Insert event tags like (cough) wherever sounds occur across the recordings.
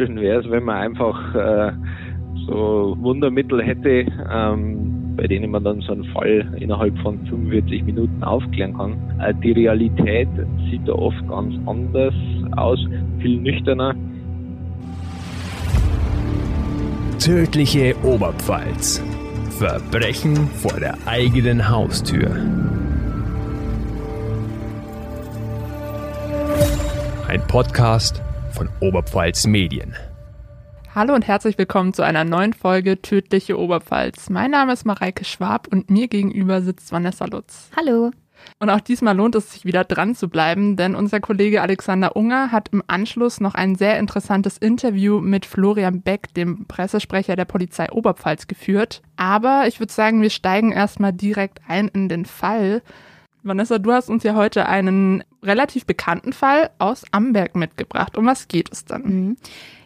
schön wäre es, wenn man einfach äh, so Wundermittel hätte, ähm, bei denen man dann so einen Fall innerhalb von 45 Minuten aufklären kann. Äh, die Realität sieht da oft ganz anders aus, viel nüchterner. Tödliche Oberpfalz. Verbrechen vor der eigenen Haustür. Ein Podcast von Oberpfalz Medien. Hallo und herzlich willkommen zu einer neuen Folge Tödliche Oberpfalz. Mein Name ist Mareike Schwab und mir gegenüber sitzt Vanessa Lutz. Hallo. Und auch diesmal lohnt es sich wieder dran zu bleiben, denn unser Kollege Alexander Unger hat im Anschluss noch ein sehr interessantes Interview mit Florian Beck, dem Pressesprecher der Polizei Oberpfalz, geführt. Aber ich würde sagen, wir steigen erstmal direkt ein in den Fall. Vanessa, du hast uns ja heute einen relativ bekannten Fall aus Amberg mitgebracht. Um was geht es dann? Mhm.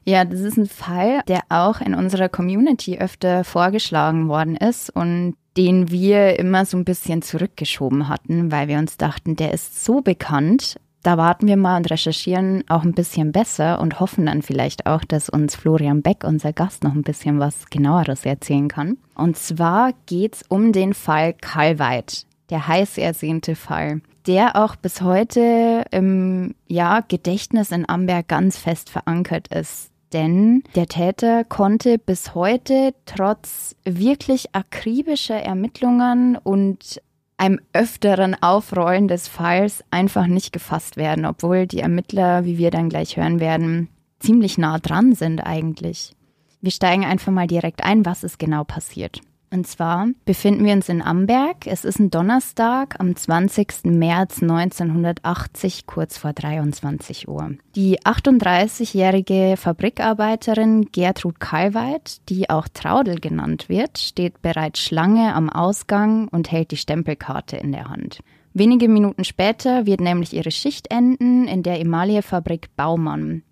Ja, das ist ein Fall, der auch in unserer Community öfter vorgeschlagen worden ist und den wir immer so ein bisschen zurückgeschoben hatten, weil wir uns dachten, der ist so bekannt. Da warten wir mal und recherchieren auch ein bisschen besser und hoffen dann vielleicht auch, dass uns Florian Beck, unser Gast, noch ein bisschen was genaueres erzählen kann. Und zwar geht's um den Fall Kalweit, der heiß ersehnte Fall, der auch bis heute im ja, Gedächtnis in Amberg ganz fest verankert ist denn der Täter konnte bis heute trotz wirklich akribischer Ermittlungen und einem öfteren Aufrollen des Falls einfach nicht gefasst werden, obwohl die Ermittler, wie wir dann gleich hören werden, ziemlich nah dran sind eigentlich. Wir steigen einfach mal direkt ein, was ist genau passiert. Und zwar befinden wir uns in Amberg. Es ist ein Donnerstag am 20. März 1980, kurz vor 23 Uhr. Die 38-jährige Fabrikarbeiterin Gertrud Kalweit, die auch Traudel genannt wird, steht bereits Schlange am Ausgang und hält die Stempelkarte in der Hand. Wenige Minuten später wird nämlich ihre Schicht enden in der Emaillefabrik Baumann.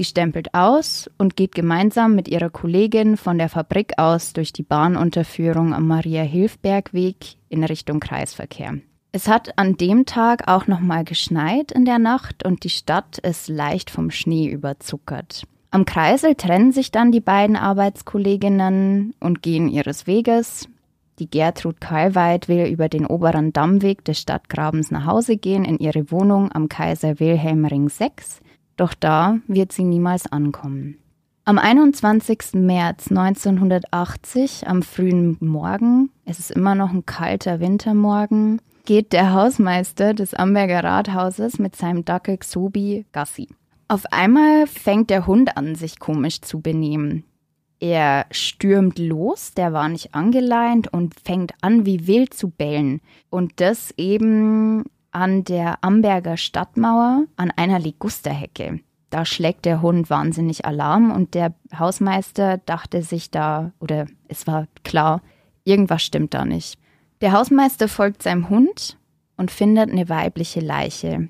Sie stempelt aus und geht gemeinsam mit ihrer Kollegin von der Fabrik aus durch die Bahnunterführung am Maria-Hilfberg-Weg in Richtung Kreisverkehr. Es hat an dem Tag auch nochmal geschneit in der Nacht und die Stadt ist leicht vom Schnee überzuckert. Am Kreisel trennen sich dann die beiden Arbeitskolleginnen und gehen ihres Weges. Die Gertrud Kalweit will über den oberen Dammweg des Stadtgrabens nach Hause gehen in ihre Wohnung am Kaiser Wilhelm Ring 6 doch da wird sie niemals ankommen. Am 21. März 1980, am frühen Morgen, es ist immer noch ein kalter Wintermorgen, geht der Hausmeister des Amberger Rathauses mit seinem Dackel Xobi Gassi. Auf einmal fängt der Hund an, sich komisch zu benehmen. Er stürmt los, der war nicht angeleint und fängt an, wie wild zu bellen. Und das eben an der Amberger Stadtmauer an einer Ligusterhecke. Da schlägt der Hund wahnsinnig Alarm und der Hausmeister dachte sich da, oder es war klar, irgendwas stimmt da nicht. Der Hausmeister folgt seinem Hund und findet eine weibliche Leiche.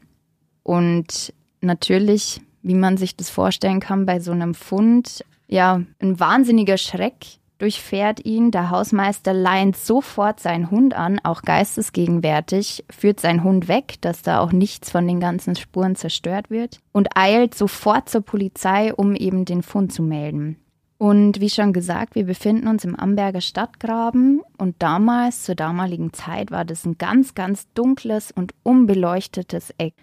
Und natürlich, wie man sich das vorstellen kann bei so einem Fund, ja, ein wahnsinniger Schreck durchfährt ihn. Der Hausmeister leint sofort seinen Hund an, auch geistesgegenwärtig, führt seinen Hund weg, dass da auch nichts von den ganzen Spuren zerstört wird und eilt sofort zur Polizei, um eben den Fund zu melden. Und wie schon gesagt, wir befinden uns im Amberger Stadtgraben und damals, zur damaligen Zeit, war das ein ganz, ganz dunkles und unbeleuchtetes Eck.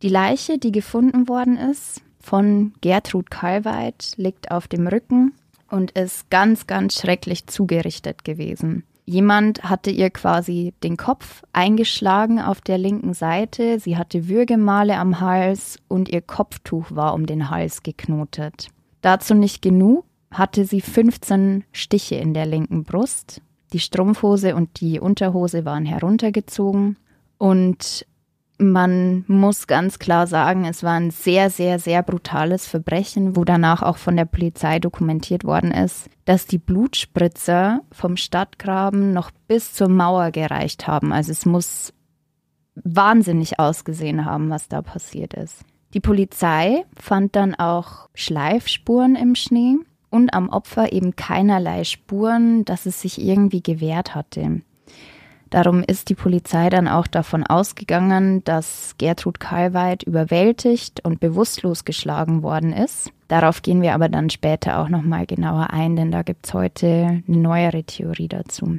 Die Leiche, die gefunden worden ist, von Gertrud Kalweit, liegt auf dem Rücken und ist ganz, ganz schrecklich zugerichtet gewesen. Jemand hatte ihr quasi den Kopf eingeschlagen auf der linken Seite, sie hatte Würgemale am Hals und ihr Kopftuch war um den Hals geknotet. Dazu nicht genug, hatte sie 15 Stiche in der linken Brust. Die Strumpfhose und die Unterhose waren heruntergezogen und man muss ganz klar sagen, es war ein sehr, sehr, sehr brutales Verbrechen, wo danach auch von der Polizei dokumentiert worden ist, dass die Blutspritzer vom Stadtgraben noch bis zur Mauer gereicht haben. Also es muss wahnsinnig ausgesehen haben, was da passiert ist. Die Polizei fand dann auch Schleifspuren im Schnee und am Opfer eben keinerlei Spuren, dass es sich irgendwie gewehrt hatte. Darum ist die Polizei dann auch davon ausgegangen, dass Gertrud Karlweit überwältigt und bewusstlos geschlagen worden ist. Darauf gehen wir aber dann später auch nochmal genauer ein, denn da gibt es heute eine neuere Theorie dazu.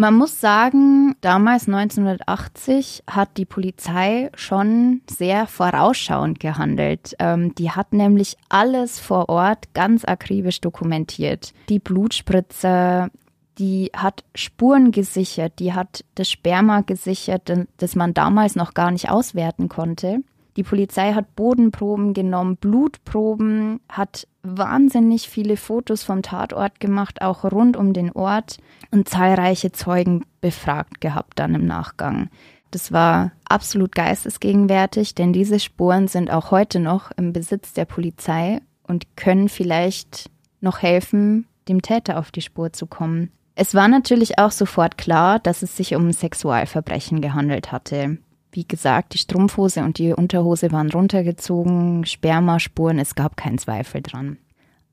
Man muss sagen, damals 1980 hat die Polizei schon sehr vorausschauend gehandelt. Ähm, die hat nämlich alles vor Ort ganz akribisch dokumentiert. Die Blutspritzer, die hat Spuren gesichert, die hat das Sperma gesichert, das man damals noch gar nicht auswerten konnte. Die Polizei hat Bodenproben genommen, Blutproben, hat wahnsinnig viele Fotos vom Tatort gemacht, auch rund um den Ort und zahlreiche Zeugen befragt gehabt dann im Nachgang. Das war absolut geistesgegenwärtig, denn diese Spuren sind auch heute noch im Besitz der Polizei und können vielleicht noch helfen, dem Täter auf die Spur zu kommen. Es war natürlich auch sofort klar, dass es sich um Sexualverbrechen gehandelt hatte. Wie gesagt, die Strumpfhose und die Unterhose waren runtergezogen, Spermaspuren, es gab keinen Zweifel dran.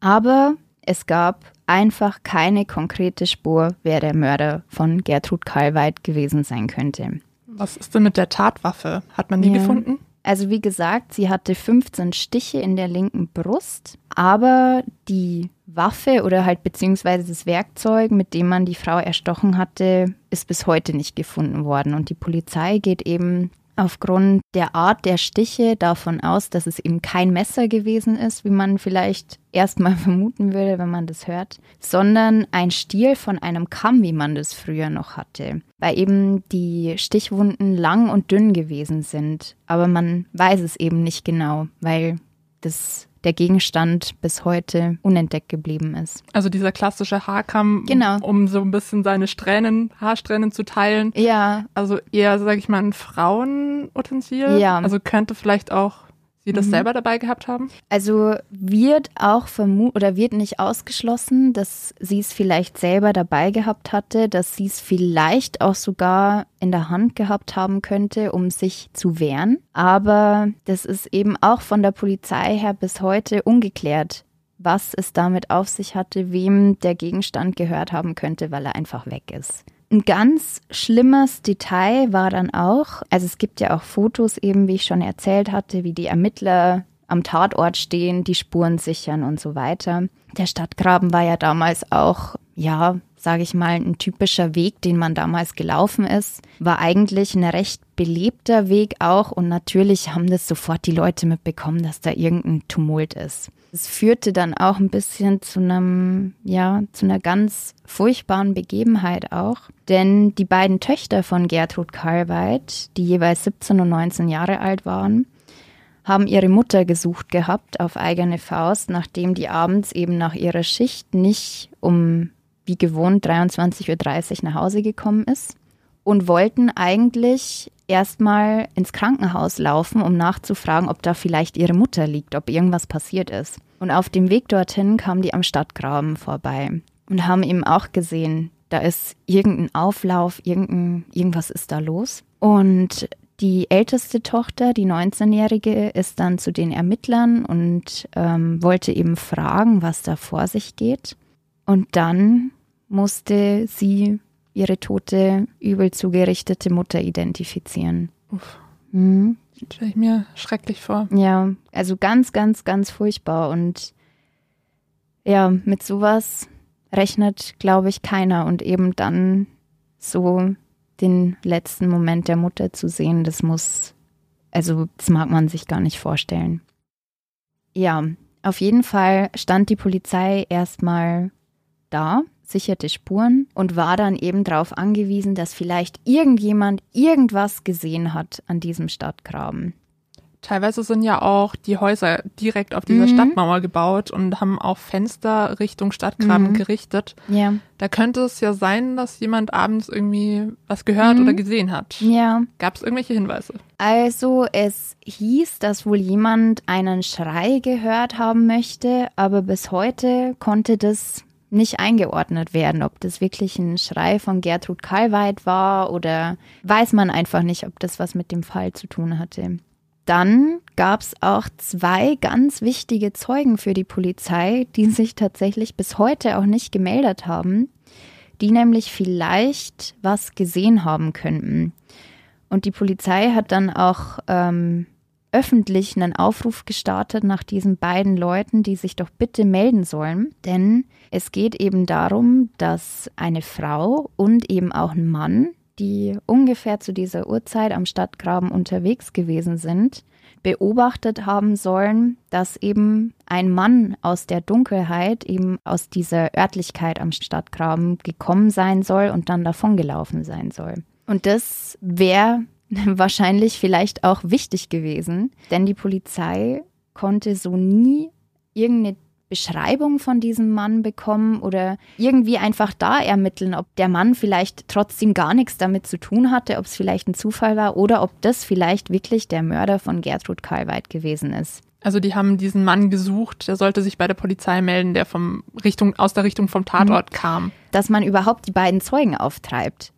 Aber es gab einfach keine konkrete Spur, wer der Mörder von Gertrud Karlweit gewesen sein könnte. Was ist denn mit der Tatwaffe? Hat man die ja. gefunden? Also wie gesagt, sie hatte 15 Stiche in der linken Brust, aber die Waffe oder halt beziehungsweise das Werkzeug, mit dem man die Frau erstochen hatte, ist bis heute nicht gefunden worden. Und die Polizei geht eben aufgrund der Art der Stiche davon aus, dass es eben kein Messer gewesen ist, wie man vielleicht erstmal (laughs) vermuten würde, wenn man das hört, sondern ein Stiel von einem Kamm, wie man das früher noch hatte, weil eben die Stichwunden lang und dünn gewesen sind. Aber man weiß es eben nicht genau, weil das der Gegenstand bis heute unentdeckt geblieben ist. Also dieser klassische Haarkamm, genau. um so ein bisschen seine Strähnen, Haarsträhnen zu teilen. Ja. Also eher, sage ich mal, ein Frauenutensil. Ja. Also könnte vielleicht auch Sie das mhm. selber dabei gehabt haben? Also wird auch vermutet oder wird nicht ausgeschlossen, dass sie es vielleicht selber dabei gehabt hatte, dass sie es vielleicht auch sogar in der Hand gehabt haben könnte, um sich zu wehren. Aber das ist eben auch von der Polizei her bis heute ungeklärt, was es damit auf sich hatte, wem der Gegenstand gehört haben könnte, weil er einfach weg ist. Ein ganz schlimmes Detail war dann auch, also es gibt ja auch Fotos eben, wie ich schon erzählt hatte, wie die Ermittler am Tatort stehen, die Spuren sichern und so weiter. Der Stadtgraben war ja damals auch, ja, sage ich mal, ein typischer Weg, den man damals gelaufen ist. War eigentlich ein recht belebter Weg auch und natürlich haben das sofort die Leute mitbekommen, dass da irgendein Tumult ist. Es führte dann auch ein bisschen zu einem, ja, zu einer ganz furchtbaren Begebenheit auch. Denn die beiden Töchter von Gertrud Karlweit, die jeweils 17 und 19 Jahre alt waren, haben ihre Mutter gesucht gehabt auf eigene Faust, nachdem die abends eben nach ihrer Schicht nicht um wie gewohnt 23.30 Uhr nach Hause gekommen ist und wollten eigentlich erstmal ins Krankenhaus laufen, um nachzufragen, ob da vielleicht ihre Mutter liegt, ob irgendwas passiert ist. Und auf dem Weg dorthin kamen die am Stadtgraben vorbei und haben eben auch gesehen, da ist irgendein Auflauf, irgendein, irgendwas ist da los. Und die älteste Tochter, die 19-Jährige, ist dann zu den Ermittlern und ähm, wollte eben fragen, was da vor sich geht. Und dann musste sie ihre tote, übel zugerichtete Mutter identifizieren. Uff. Mhm. Stelle ich mir schrecklich vor. Ja, also ganz, ganz, ganz furchtbar. Und ja, mit sowas rechnet, glaube ich, keiner. Und eben dann so den letzten Moment der Mutter zu sehen, das muss, also das mag man sich gar nicht vorstellen. Ja, auf jeden Fall stand die Polizei erstmal da sicherte Spuren und war dann eben darauf angewiesen, dass vielleicht irgendjemand irgendwas gesehen hat an diesem Stadtgraben. Teilweise sind ja auch die Häuser direkt auf dieser mhm. Stadtmauer gebaut und haben auch Fenster Richtung Stadtgraben mhm. gerichtet. Ja. Da könnte es ja sein, dass jemand abends irgendwie was gehört mhm. oder gesehen hat. Ja. Gab es irgendwelche Hinweise? Also es hieß, dass wohl jemand einen Schrei gehört haben möchte, aber bis heute konnte das nicht eingeordnet werden, ob das wirklich ein Schrei von Gertrud Kalweit war oder weiß man einfach nicht, ob das was mit dem Fall zu tun hatte. Dann gab es auch zwei ganz wichtige Zeugen für die Polizei, die sich tatsächlich bis heute auch nicht gemeldet haben. die nämlich vielleicht was gesehen haben könnten. Und die Polizei hat dann auch ähm, öffentlich einen Aufruf gestartet nach diesen beiden Leuten, die sich doch bitte melden sollen. Denn es geht eben darum, dass eine Frau und eben auch ein Mann, die ungefähr zu dieser Uhrzeit am Stadtgraben unterwegs gewesen sind, beobachtet haben sollen, dass eben ein Mann aus der Dunkelheit, eben aus dieser Örtlichkeit am Stadtgraben gekommen sein soll und dann davongelaufen sein soll. Und das wäre (laughs) wahrscheinlich vielleicht auch wichtig gewesen, denn die Polizei konnte so nie irgendeine Beschreibung von diesem Mann bekommen oder irgendwie einfach da ermitteln, ob der Mann vielleicht trotzdem gar nichts damit zu tun hatte, ob es vielleicht ein Zufall war oder ob das vielleicht wirklich der Mörder von Gertrud Karlweit gewesen ist. Also die haben diesen Mann gesucht, der sollte sich bei der Polizei melden, der vom Richtung, aus der Richtung vom Tatort mhm. kam. Dass man überhaupt die beiden Zeugen auftreibt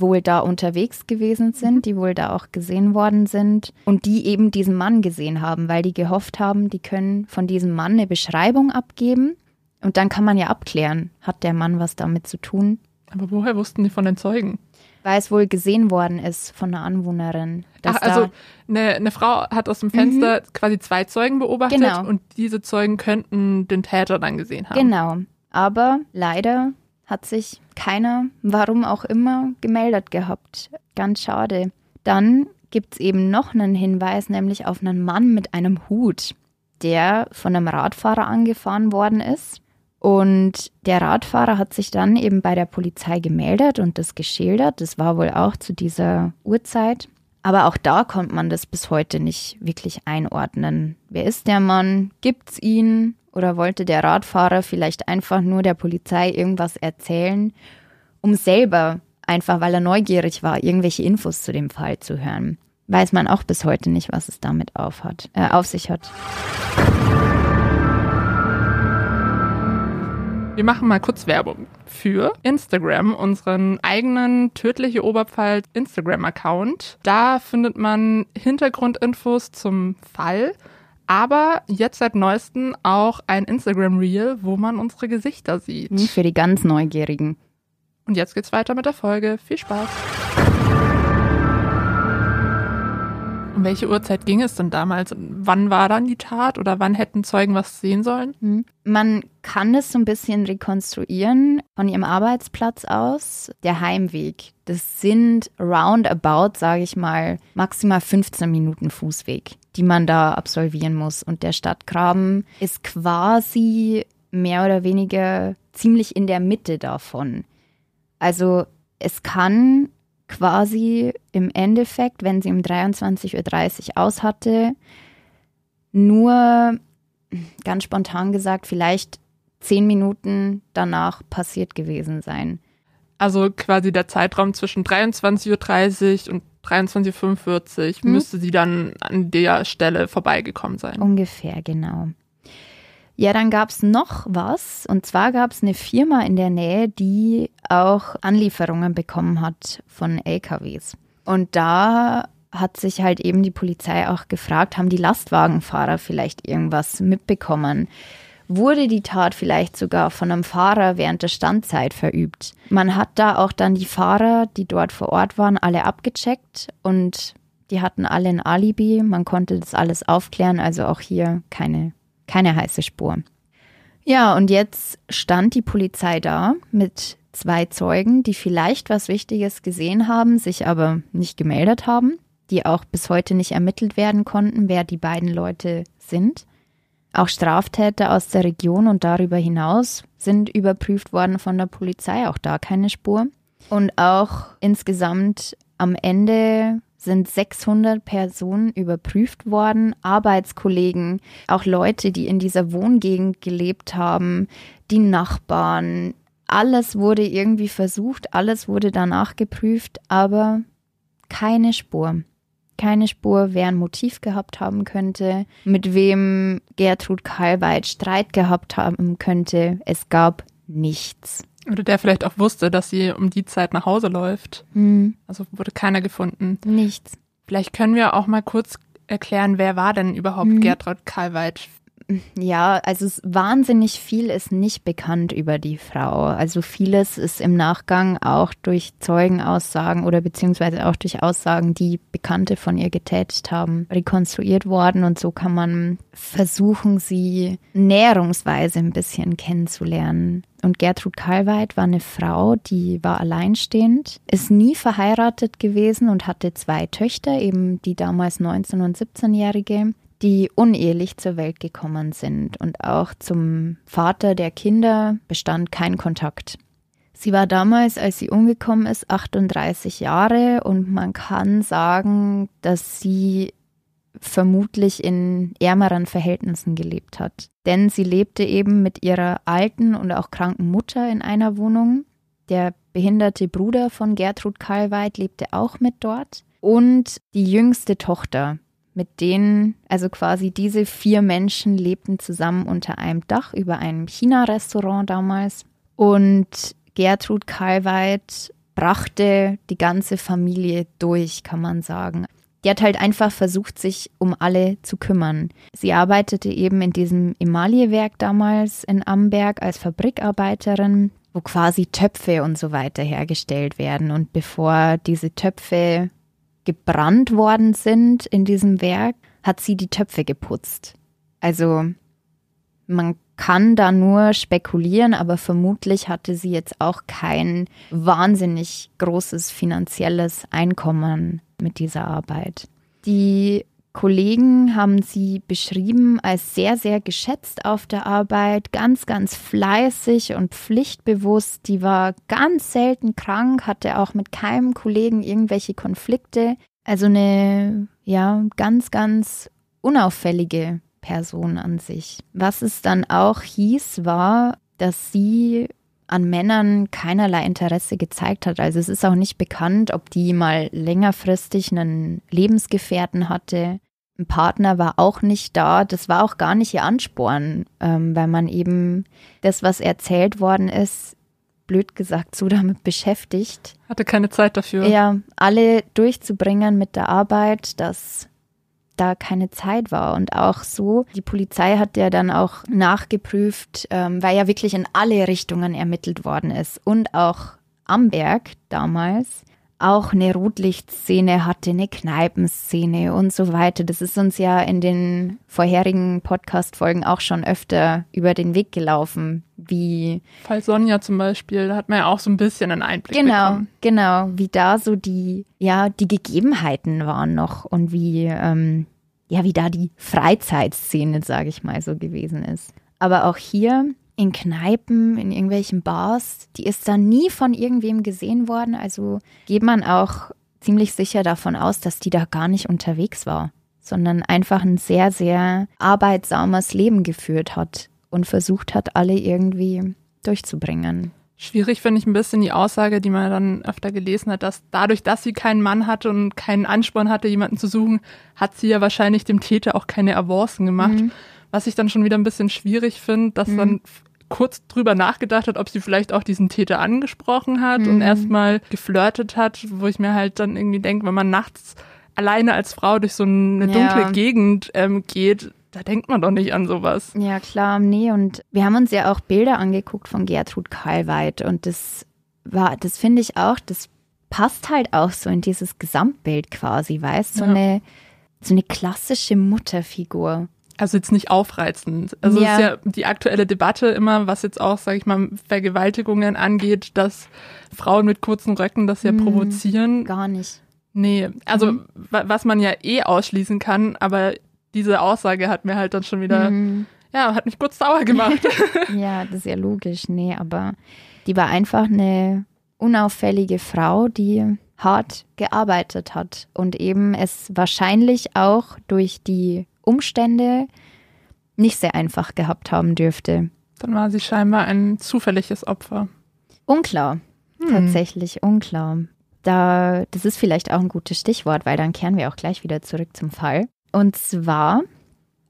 wohl da unterwegs gewesen sind, mhm. die wohl da auch gesehen worden sind und die eben diesen Mann gesehen haben, weil die gehofft haben, die können von diesem Mann eine Beschreibung abgeben und dann kann man ja abklären, hat der Mann was damit zu tun. Aber woher wussten die von den Zeugen? Weil es wohl gesehen worden ist von einer Anwohnerin. Ach, also eine, eine, Frau hat aus dem Fenster mhm. quasi zwei Zeugen beobachtet genau. und diese Zeugen könnten den Täter dann gesehen haben. Genau. Aber leider hat sich keiner, warum auch immer, gemeldet gehabt. Ganz schade. Dann gibt es eben noch einen Hinweis, nämlich auf einen Mann mit einem Hut, der von einem Radfahrer angefahren worden ist. Und der Radfahrer hat sich dann eben bei der Polizei gemeldet und das geschildert. Das war wohl auch zu dieser Uhrzeit. Aber auch da konnte man das bis heute nicht wirklich einordnen. Wer ist der Mann? Gibt's ihn? Oder wollte der Radfahrer vielleicht einfach nur der Polizei irgendwas erzählen, um selber, einfach weil er neugierig war, irgendwelche Infos zu dem Fall zu hören? Weiß man auch bis heute nicht, was es damit auf, hat, äh, auf sich hat. Wir machen mal kurz Werbung für Instagram, unseren eigenen Tödliche Oberpfalz Instagram-Account. Da findet man Hintergrundinfos zum Fall aber jetzt seit neuestem auch ein Instagram-Reel, wo man unsere Gesichter sieht. Hm, für die ganz Neugierigen. Und jetzt geht's weiter mit der Folge. Viel Spaß. Um welche Uhrzeit ging es denn damals? Wann war dann die Tat oder wann hätten Zeugen was sehen sollen? Hm. Man kann es so ein bisschen rekonstruieren von ihrem Arbeitsplatz aus. Der Heimweg, das sind roundabout, sage ich mal, maximal 15 Minuten Fußweg die man da absolvieren muss. Und der Stadtgraben ist quasi mehr oder weniger ziemlich in der Mitte davon. Also es kann quasi im Endeffekt, wenn sie um 23.30 Uhr aus hatte, nur ganz spontan gesagt, vielleicht zehn Minuten danach passiert gewesen sein. Also quasi der Zeitraum zwischen 23.30 Uhr und 23.45 Uhr hm? müsste sie dann an der Stelle vorbeigekommen sein. Ungefähr, genau. Ja, dann gab es noch was. Und zwar gab es eine Firma in der Nähe, die auch Anlieferungen bekommen hat von LKWs. Und da hat sich halt eben die Polizei auch gefragt, haben die Lastwagenfahrer vielleicht irgendwas mitbekommen? Wurde die Tat vielleicht sogar von einem Fahrer während der Standzeit verübt. Man hat da auch dann die Fahrer, die dort vor Ort waren, alle abgecheckt und die hatten alle ein Alibi. Man konnte das alles aufklären, also auch hier keine, keine heiße Spur. Ja, und jetzt stand die Polizei da mit zwei Zeugen, die vielleicht was Wichtiges gesehen haben, sich aber nicht gemeldet haben, die auch bis heute nicht ermittelt werden konnten, wer die beiden Leute sind. Auch Straftäter aus der Region und darüber hinaus sind überprüft worden von der Polizei, auch da keine Spur. Und auch insgesamt am Ende sind 600 Personen überprüft worden, Arbeitskollegen, auch Leute, die in dieser Wohngegend gelebt haben, die Nachbarn. Alles wurde irgendwie versucht, alles wurde danach geprüft, aber keine Spur keine Spur, wer ein Motiv gehabt haben könnte, mit wem Gertrud Kalweit Streit gehabt haben könnte. Es gab nichts. Oder der vielleicht auch wusste, dass sie um die Zeit nach Hause läuft. Hm. Also wurde keiner gefunden. Nichts. Vielleicht können wir auch mal kurz erklären, wer war denn überhaupt hm. Gertrud Kalweit? Ja, also wahnsinnig viel ist nicht bekannt über die Frau. Also vieles ist im Nachgang auch durch Zeugenaussagen oder beziehungsweise auch durch Aussagen, die Bekannte von ihr getätigt haben, rekonstruiert worden. Und so kann man versuchen, sie näherungsweise ein bisschen kennenzulernen. Und Gertrud Kalweit war eine Frau, die war alleinstehend, ist nie verheiratet gewesen und hatte zwei Töchter, eben die damals 19- und 17-Jährige die unehelich zur Welt gekommen sind und auch zum Vater der Kinder bestand kein Kontakt. Sie war damals, als sie umgekommen ist, 38 Jahre und man kann sagen, dass sie vermutlich in ärmeren Verhältnissen gelebt hat. Denn sie lebte eben mit ihrer alten und auch kranken Mutter in einer Wohnung. Der behinderte Bruder von Gertrud Kalweit lebte auch mit dort. Und die jüngste Tochter, mit denen, also quasi diese vier Menschen lebten zusammen unter einem Dach über einem China-Restaurant damals. Und Gertrud Karlweit brachte die ganze Familie durch, kann man sagen. Die hat halt einfach versucht, sich um alle zu kümmern. Sie arbeitete eben in diesem Emaillewerk damals in Amberg als Fabrikarbeiterin, wo quasi Töpfe und so weiter hergestellt werden. Und bevor diese Töpfe gebrannt worden sind in diesem Werk, hat sie die Töpfe geputzt. Also man kann da nur spekulieren, aber vermutlich hatte sie jetzt auch kein wahnsinnig großes finanzielles Einkommen mit dieser Arbeit. Die Kollegen haben sie beschrieben als sehr, sehr geschätzt auf der Arbeit, ganz, ganz fleißig und pflichtbewusst. Die war ganz selten krank, hatte auch mit keinem Kollegen irgendwelche Konflikte. Also eine, ja, ganz, ganz unauffällige Person an sich. Was es dann auch hieß, war, dass sie an Männern keinerlei Interesse gezeigt hat. Also es ist auch nicht bekannt, ob die mal längerfristig einen Lebensgefährten hatte Partner war auch nicht da. Das war auch gar nicht ihr Ansporn, ähm, weil man eben das, was erzählt worden ist, blöd gesagt, so damit beschäftigt. Hatte keine Zeit dafür. Ja, alle durchzubringen mit der Arbeit, dass da keine Zeit war. Und auch so, die Polizei hat ja dann auch nachgeprüft, ähm, weil ja wirklich in alle Richtungen ermittelt worden ist. Und auch Amberg damals auch eine Rotlichtszene hatte, eine Kneipenszene und so weiter. Das ist uns ja in den vorherigen Podcast-Folgen auch schon öfter über den Weg gelaufen, wie. Fall Sonja zum Beispiel, da hat man ja auch so ein bisschen einen Einblick genau, bekommen. Genau, wie da so die, ja, die Gegebenheiten waren noch und wie, ähm, ja, wie da die Freizeitszene, sage ich mal, so gewesen ist. Aber auch hier in Kneipen, in irgendwelchen Bars, die ist da nie von irgendwem gesehen worden. Also geht man auch ziemlich sicher davon aus, dass die da gar nicht unterwegs war, sondern einfach ein sehr, sehr arbeitsames Leben geführt hat und versucht hat, alle irgendwie durchzubringen. Schwierig finde ich ein bisschen die Aussage, die man dann öfter gelesen hat, dass dadurch, dass sie keinen Mann hatte und keinen Ansporn hatte, jemanden zu suchen, hat sie ja wahrscheinlich dem Täter auch keine Avancen gemacht. Mhm. Was ich dann schon wieder ein bisschen schwierig finde, dass mhm. dann kurz drüber nachgedacht hat, ob sie vielleicht auch diesen Täter angesprochen hat mhm. und erstmal geflirtet hat, wo ich mir halt dann irgendwie denke, wenn man nachts alleine als Frau durch so eine dunkle ja. Gegend ähm, geht, da denkt man doch nicht an sowas. Ja, klar, nee. Und wir haben uns ja auch Bilder angeguckt von Gertrud Karlweit und das war, das finde ich auch, das passt halt auch so in dieses Gesamtbild quasi, weißt du? So, ja. eine, so eine klassische Mutterfigur. Also jetzt nicht aufreizend. Also ja. ist ja die aktuelle Debatte immer, was jetzt auch, sage ich mal, Vergewaltigungen angeht, dass Frauen mit kurzen Röcken das ja hm, provozieren. Gar nicht. Nee, also mhm. was man ja eh ausschließen kann, aber diese Aussage hat mir halt dann schon wieder, mhm. ja, hat mich kurz sauer gemacht. (laughs) (laughs) ja, das ist ja logisch. Nee, aber die war einfach eine unauffällige Frau, die hart gearbeitet hat und eben es wahrscheinlich auch durch die Umstände nicht sehr einfach gehabt haben dürfte. Dann war sie scheinbar ein zufälliges Opfer. Unklar, hm. tatsächlich unklar. Da, das ist vielleicht auch ein gutes Stichwort, weil dann kehren wir auch gleich wieder zurück zum Fall. Und zwar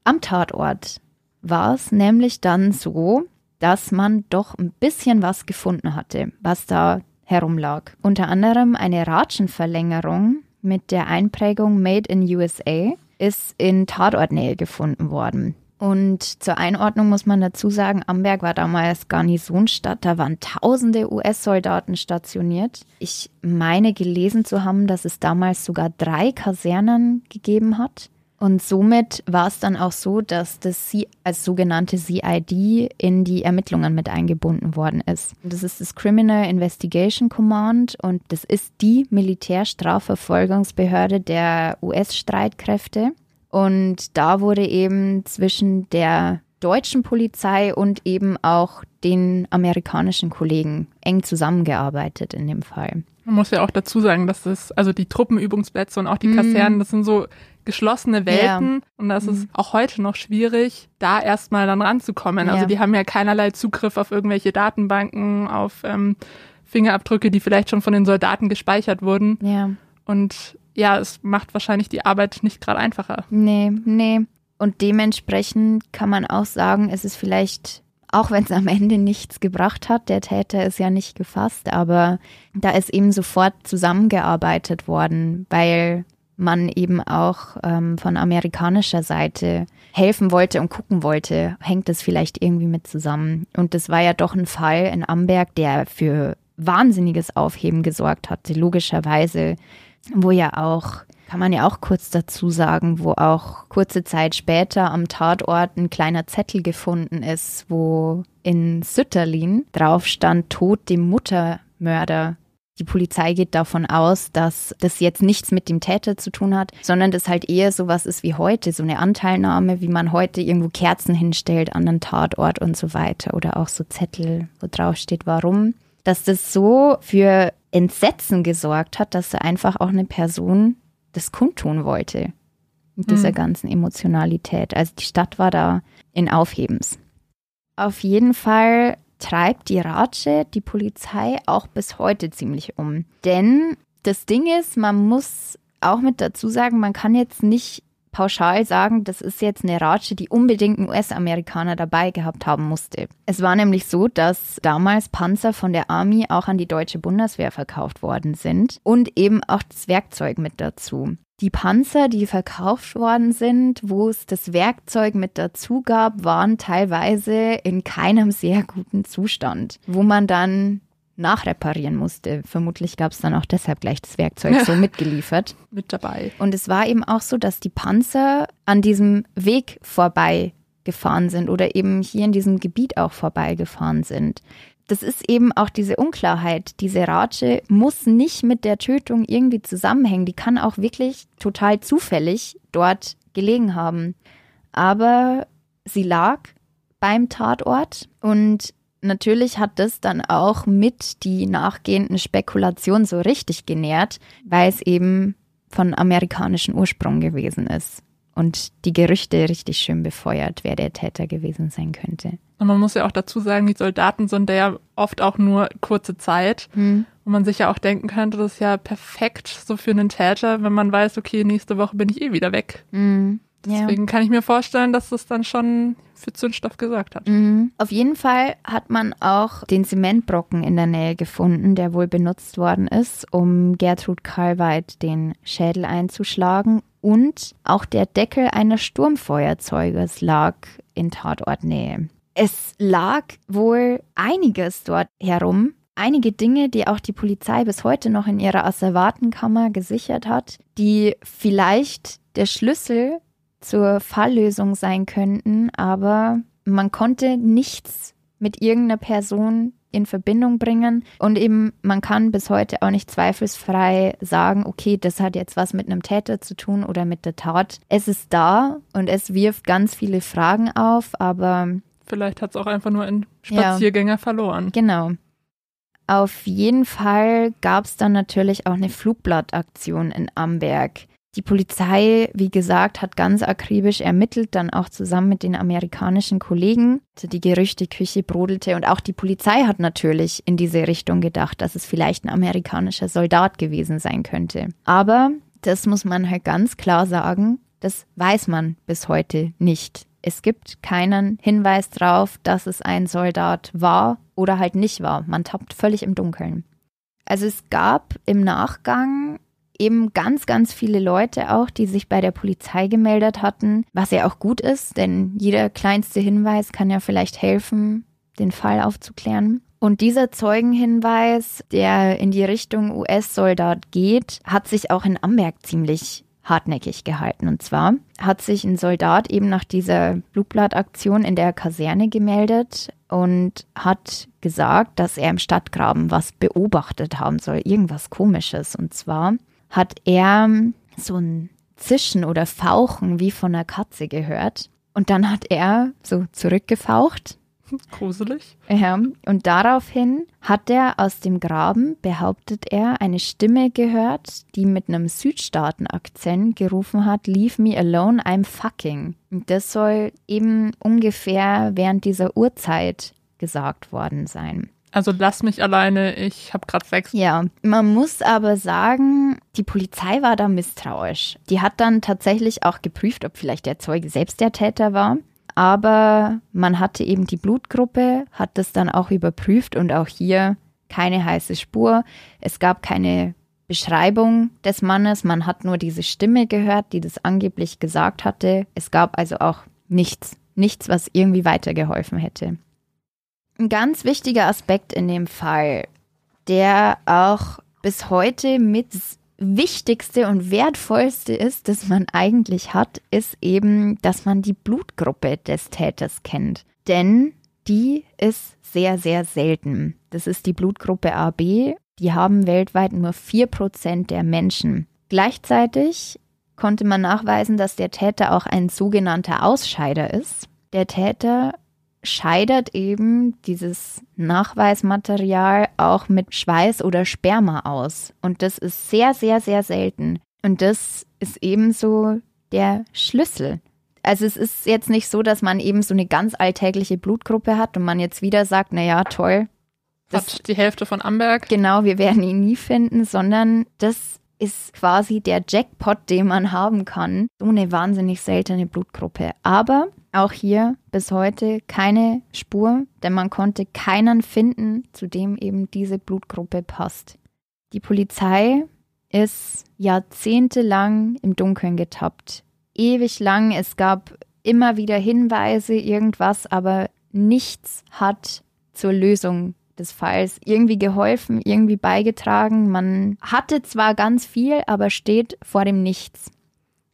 am Tatort war es nämlich dann so, dass man doch ein bisschen was gefunden hatte, was da herumlag. Unter anderem eine Ratschenverlängerung mit der Einprägung Made in USA ist in Tatortnähe gefunden worden. Und zur Einordnung muss man dazu sagen, Amberg war damals Garnisonstadt, da waren tausende US-Soldaten stationiert. Ich meine gelesen zu haben, dass es damals sogar drei Kasernen gegeben hat. Und somit war es dann auch so, dass das C als sogenannte CID in die Ermittlungen mit eingebunden worden ist. Das ist das Criminal Investigation Command und das ist die Militärstrafverfolgungsbehörde der US-Streitkräfte. Und da wurde eben zwischen der deutschen Polizei und eben auch den amerikanischen Kollegen eng zusammengearbeitet in dem Fall. Man muss ja auch dazu sagen, dass das, also die Truppenübungsplätze und auch die Kasernen, mm. das sind so geschlossene Welten ja. und das ist mhm. auch heute noch schwierig, da erstmal dann ranzukommen. Also ja. Also die haben ja keinerlei Zugriff auf irgendwelche Datenbanken, auf ähm, Fingerabdrücke, die vielleicht schon von den Soldaten gespeichert wurden. Ja. Und ja, es macht wahrscheinlich die Arbeit nicht gerade einfacher. Nee, nee. Und dementsprechend kann man auch sagen, es ist vielleicht, auch wenn es am Ende nichts gebracht hat, der Täter ist ja nicht gefasst, aber da ist eben sofort zusammengearbeitet worden, weil man eben auch ähm, von amerikanischer Seite helfen wollte und gucken wollte, hängt das vielleicht irgendwie mit zusammen. Und das war ja doch ein Fall in Amberg, der für wahnsinniges Aufheben gesorgt hatte, logischerweise, wo ja auch, kann man ja auch kurz dazu sagen, wo auch kurze Zeit später am Tatort ein kleiner Zettel gefunden ist, wo in Sütterlin drauf stand, Tod dem Muttermörder die Polizei geht davon aus, dass das jetzt nichts mit dem Täter zu tun hat, sondern das halt eher sowas ist wie heute, so eine Anteilnahme, wie man heute irgendwo Kerzen hinstellt an den Tatort und so weiter oder auch so Zettel, wo drauf steht, warum. Dass das so für Entsetzen gesorgt hat, dass da einfach auch eine Person das kundtun wollte. Mit dieser mhm. ganzen Emotionalität. Also die Stadt war da in Aufhebens. Auf jeden Fall treibt die Ratsche die Polizei auch bis heute ziemlich um. Denn das Ding ist, man muss auch mit dazu sagen, man kann jetzt nicht pauschal sagen, das ist jetzt eine Ratsche, die unbedingt einen US-Amerikaner dabei gehabt haben musste. Es war nämlich so, dass damals Panzer von der Army auch an die deutsche Bundeswehr verkauft worden sind und eben auch das Werkzeug mit dazu. Die Panzer, die verkauft worden sind, wo es das Werkzeug mit dazu gab, waren teilweise in keinem sehr guten Zustand, wo man dann nachreparieren musste. Vermutlich gab es dann auch deshalb gleich das Werkzeug so (laughs) mitgeliefert. Mit dabei. Und es war eben auch so, dass die Panzer an diesem Weg vorbei gefahren sind oder eben hier in diesem Gebiet auch vorbeigefahren sind das ist eben auch diese Unklarheit. Diese Ratsche muss nicht mit der Tötung irgendwie zusammenhängen. Die kann auch wirklich total zufällig dort gelegen haben. Aber sie lag beim Tatort und natürlich hat das dann auch mit die nachgehenden Spekulationen so richtig genährt, weil es eben von amerikanischem Ursprung gewesen ist und die Gerüchte richtig schön befeuert, wer der Täter gewesen sein könnte. Und man muss ja auch dazu sagen, die Soldaten sind ja oft auch nur kurze Zeit. Hm. Und man sich ja auch denken könnte, das ist ja perfekt so für einen Täter, wenn man weiß, okay, nächste Woche bin ich eh wieder weg. Hm. Deswegen ja. kann ich mir vorstellen, dass das dann schon für Zündstoff gesorgt hat. Mhm. Auf jeden Fall hat man auch den Zementbrocken in der Nähe gefunden, der wohl benutzt worden ist, um Gertrud Karlweit den Schädel einzuschlagen und auch der Deckel eines Sturmfeuerzeuges lag in Tatortnähe. Es lag wohl einiges dort herum, einige Dinge, die auch die Polizei bis heute noch in ihrer Asservatenkammer gesichert hat, die vielleicht der Schlüssel zur Falllösung sein könnten, aber man konnte nichts mit irgendeiner Person in Verbindung bringen. Und eben, man kann bis heute auch nicht zweifelsfrei sagen, okay, das hat jetzt was mit einem Täter zu tun oder mit der Tat. Es ist da und es wirft ganz viele Fragen auf, aber. Vielleicht hat es auch einfach nur ein Spaziergänger ja, verloren. Genau. Auf jeden Fall gab es dann natürlich auch eine Flugblattaktion in Amberg. Die Polizei, wie gesagt, hat ganz akribisch ermittelt, dann auch zusammen mit den amerikanischen Kollegen. Also die Gerüchteküche brodelte und auch die Polizei hat natürlich in diese Richtung gedacht, dass es vielleicht ein amerikanischer Soldat gewesen sein könnte. Aber das muss man halt ganz klar sagen, das weiß man bis heute nicht. Es gibt keinen Hinweis darauf, dass es ein Soldat war oder halt nicht war. Man tappt völlig im Dunkeln. Also es gab im Nachgang eben ganz, ganz viele Leute auch, die sich bei der Polizei gemeldet hatten, was ja auch gut ist, denn jeder kleinste Hinweis kann ja vielleicht helfen, den Fall aufzuklären. Und dieser Zeugenhinweis, der in die Richtung US-Soldat geht, hat sich auch in Amberg ziemlich hartnäckig gehalten. Und zwar hat sich ein Soldat eben nach dieser Blutblattaktion in der Kaserne gemeldet und hat gesagt, dass er im Stadtgraben was beobachtet haben soll, irgendwas Komisches. Und zwar hat er so ein Zischen oder Fauchen wie von einer Katze gehört. Und dann hat er so zurückgefaucht (laughs) Gruselig. ja, und daraufhin hat er aus dem Graben, behauptet er, eine Stimme gehört, die mit einem Südstaaten-Akzent gerufen hat, Leave me alone, I'm fucking. Und das soll eben ungefähr während dieser Uhrzeit gesagt worden sein. Also lass mich alleine, ich habe gerade Sex. Ja, man muss aber sagen, die Polizei war da misstrauisch. Die hat dann tatsächlich auch geprüft, ob vielleicht der Zeuge selbst der Täter war aber man hatte eben die Blutgruppe, hat das dann auch überprüft und auch hier keine heiße Spur. Es gab keine Beschreibung des Mannes, man hat nur diese Stimme gehört, die das angeblich gesagt hatte. Es gab also auch nichts, nichts, was irgendwie weitergeholfen hätte. Ein ganz wichtiger Aspekt in dem Fall, der auch bis heute mit Wichtigste und Wertvollste ist, das man eigentlich hat, ist eben, dass man die Blutgruppe des Täters kennt. Denn die ist sehr, sehr selten. Das ist die Blutgruppe AB. Die haben weltweit nur 4% der Menschen. Gleichzeitig konnte man nachweisen, dass der Täter auch ein sogenannter Ausscheider ist. Der Täter scheidet eben dieses Nachweismaterial auch mit Schweiß oder Sperma aus. Und das ist sehr, sehr, sehr selten. Und das ist ebenso der Schlüssel. Also es ist jetzt nicht so, dass man eben so eine ganz alltägliche Blutgruppe hat und man jetzt wieder sagt, na ja, toll. Das hat die Hälfte von Amberg. Genau, wir werden ihn nie finden, sondern das ist quasi der Jackpot, den man haben kann. So eine wahnsinnig seltene Blutgruppe. Aber auch hier bis heute keine Spur, denn man konnte keinen finden, zu dem eben diese Blutgruppe passt. Die Polizei ist jahrzehntelang im Dunkeln getappt. Ewig lang. Es gab immer wieder Hinweise, irgendwas, aber nichts hat zur Lösung des Falls irgendwie geholfen, irgendwie beigetragen. Man hatte zwar ganz viel, aber steht vor dem Nichts.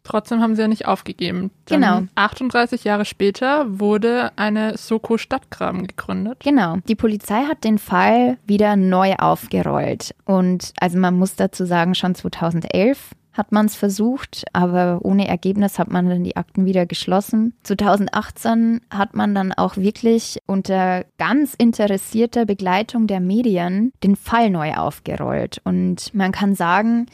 Trotzdem haben sie ja nicht aufgegeben. Dann genau. 38 Jahre später wurde eine Soko Stadtgraben gegründet. Genau. Die Polizei hat den Fall wieder neu aufgerollt. Und also man muss dazu sagen, schon 2011 hat man es versucht, aber ohne Ergebnis hat man dann die Akten wieder geschlossen. 2018 hat man dann auch wirklich unter ganz interessierter Begleitung der Medien den Fall neu aufgerollt. Und man kann sagen,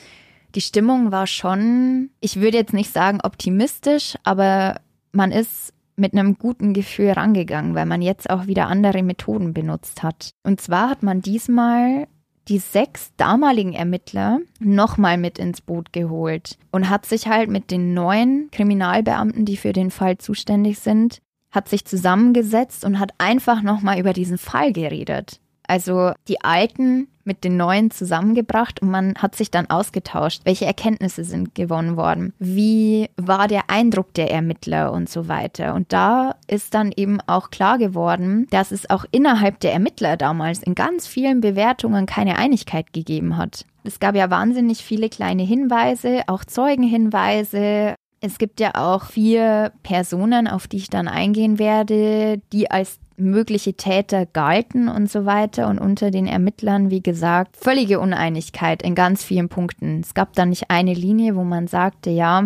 die Stimmung war schon, ich würde jetzt nicht sagen optimistisch, aber man ist mit einem guten Gefühl rangegangen, weil man jetzt auch wieder andere Methoden benutzt hat. Und zwar hat man diesmal die sechs damaligen Ermittler nochmal mit ins Boot geholt und hat sich halt mit den neuen Kriminalbeamten, die für den Fall zuständig sind, hat sich zusammengesetzt und hat einfach nochmal über diesen Fall geredet. Also die Alten mit den Neuen zusammengebracht und man hat sich dann ausgetauscht. Welche Erkenntnisse sind gewonnen worden? Wie war der Eindruck der Ermittler und so weiter? Und da ist dann eben auch klar geworden, dass es auch innerhalb der Ermittler damals in ganz vielen Bewertungen keine Einigkeit gegeben hat. Es gab ja wahnsinnig viele kleine Hinweise, auch Zeugenhinweise, es gibt ja auch vier Personen, auf die ich dann eingehen werde, die als mögliche Täter galten und so weiter. Und unter den Ermittlern, wie gesagt, völlige Uneinigkeit in ganz vielen Punkten. Es gab da nicht eine Linie, wo man sagte, ja,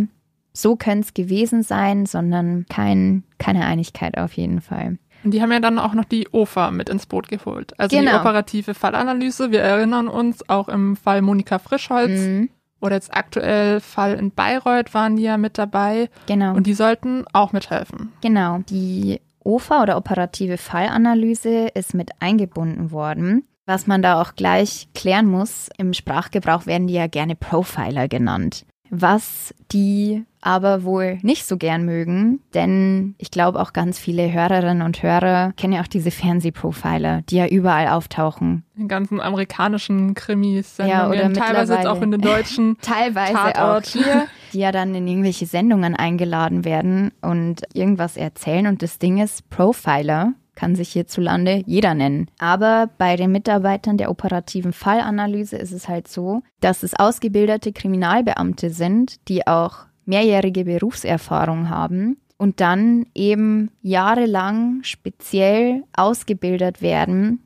so könnte es gewesen sein, sondern kein, keine Einigkeit auf jeden Fall. Und die haben ja dann auch noch die OFA mit ins Boot geholt. Also genau. die operative Fallanalyse. Wir erinnern uns auch im Fall Monika Frischholz. Mhm. Oder jetzt aktuell Fall in Bayreuth waren die ja mit dabei. Genau. Und die sollten auch mithelfen. Genau. Die OFA oder operative Fallanalyse ist mit eingebunden worden. Was man da auch gleich klären muss, im Sprachgebrauch werden die ja gerne Profiler genannt. Was die aber wohl nicht so gern mögen, denn ich glaube auch ganz viele Hörerinnen und Hörer kennen ja auch diese Fernsehprofiler, die ja überall auftauchen. Den ganzen amerikanischen Krimis, ja, oder teilweise jetzt auch in den deutschen (laughs) teilweise Tatort. auch hier, (laughs) die ja dann in irgendwelche Sendungen eingeladen werden und irgendwas erzählen und das Ding ist Profiler kann sich hierzulande jeder nennen. Aber bei den Mitarbeitern der operativen Fallanalyse ist es halt so, dass es ausgebildete Kriminalbeamte sind, die auch mehrjährige Berufserfahrung haben und dann eben jahrelang speziell ausgebildet werden,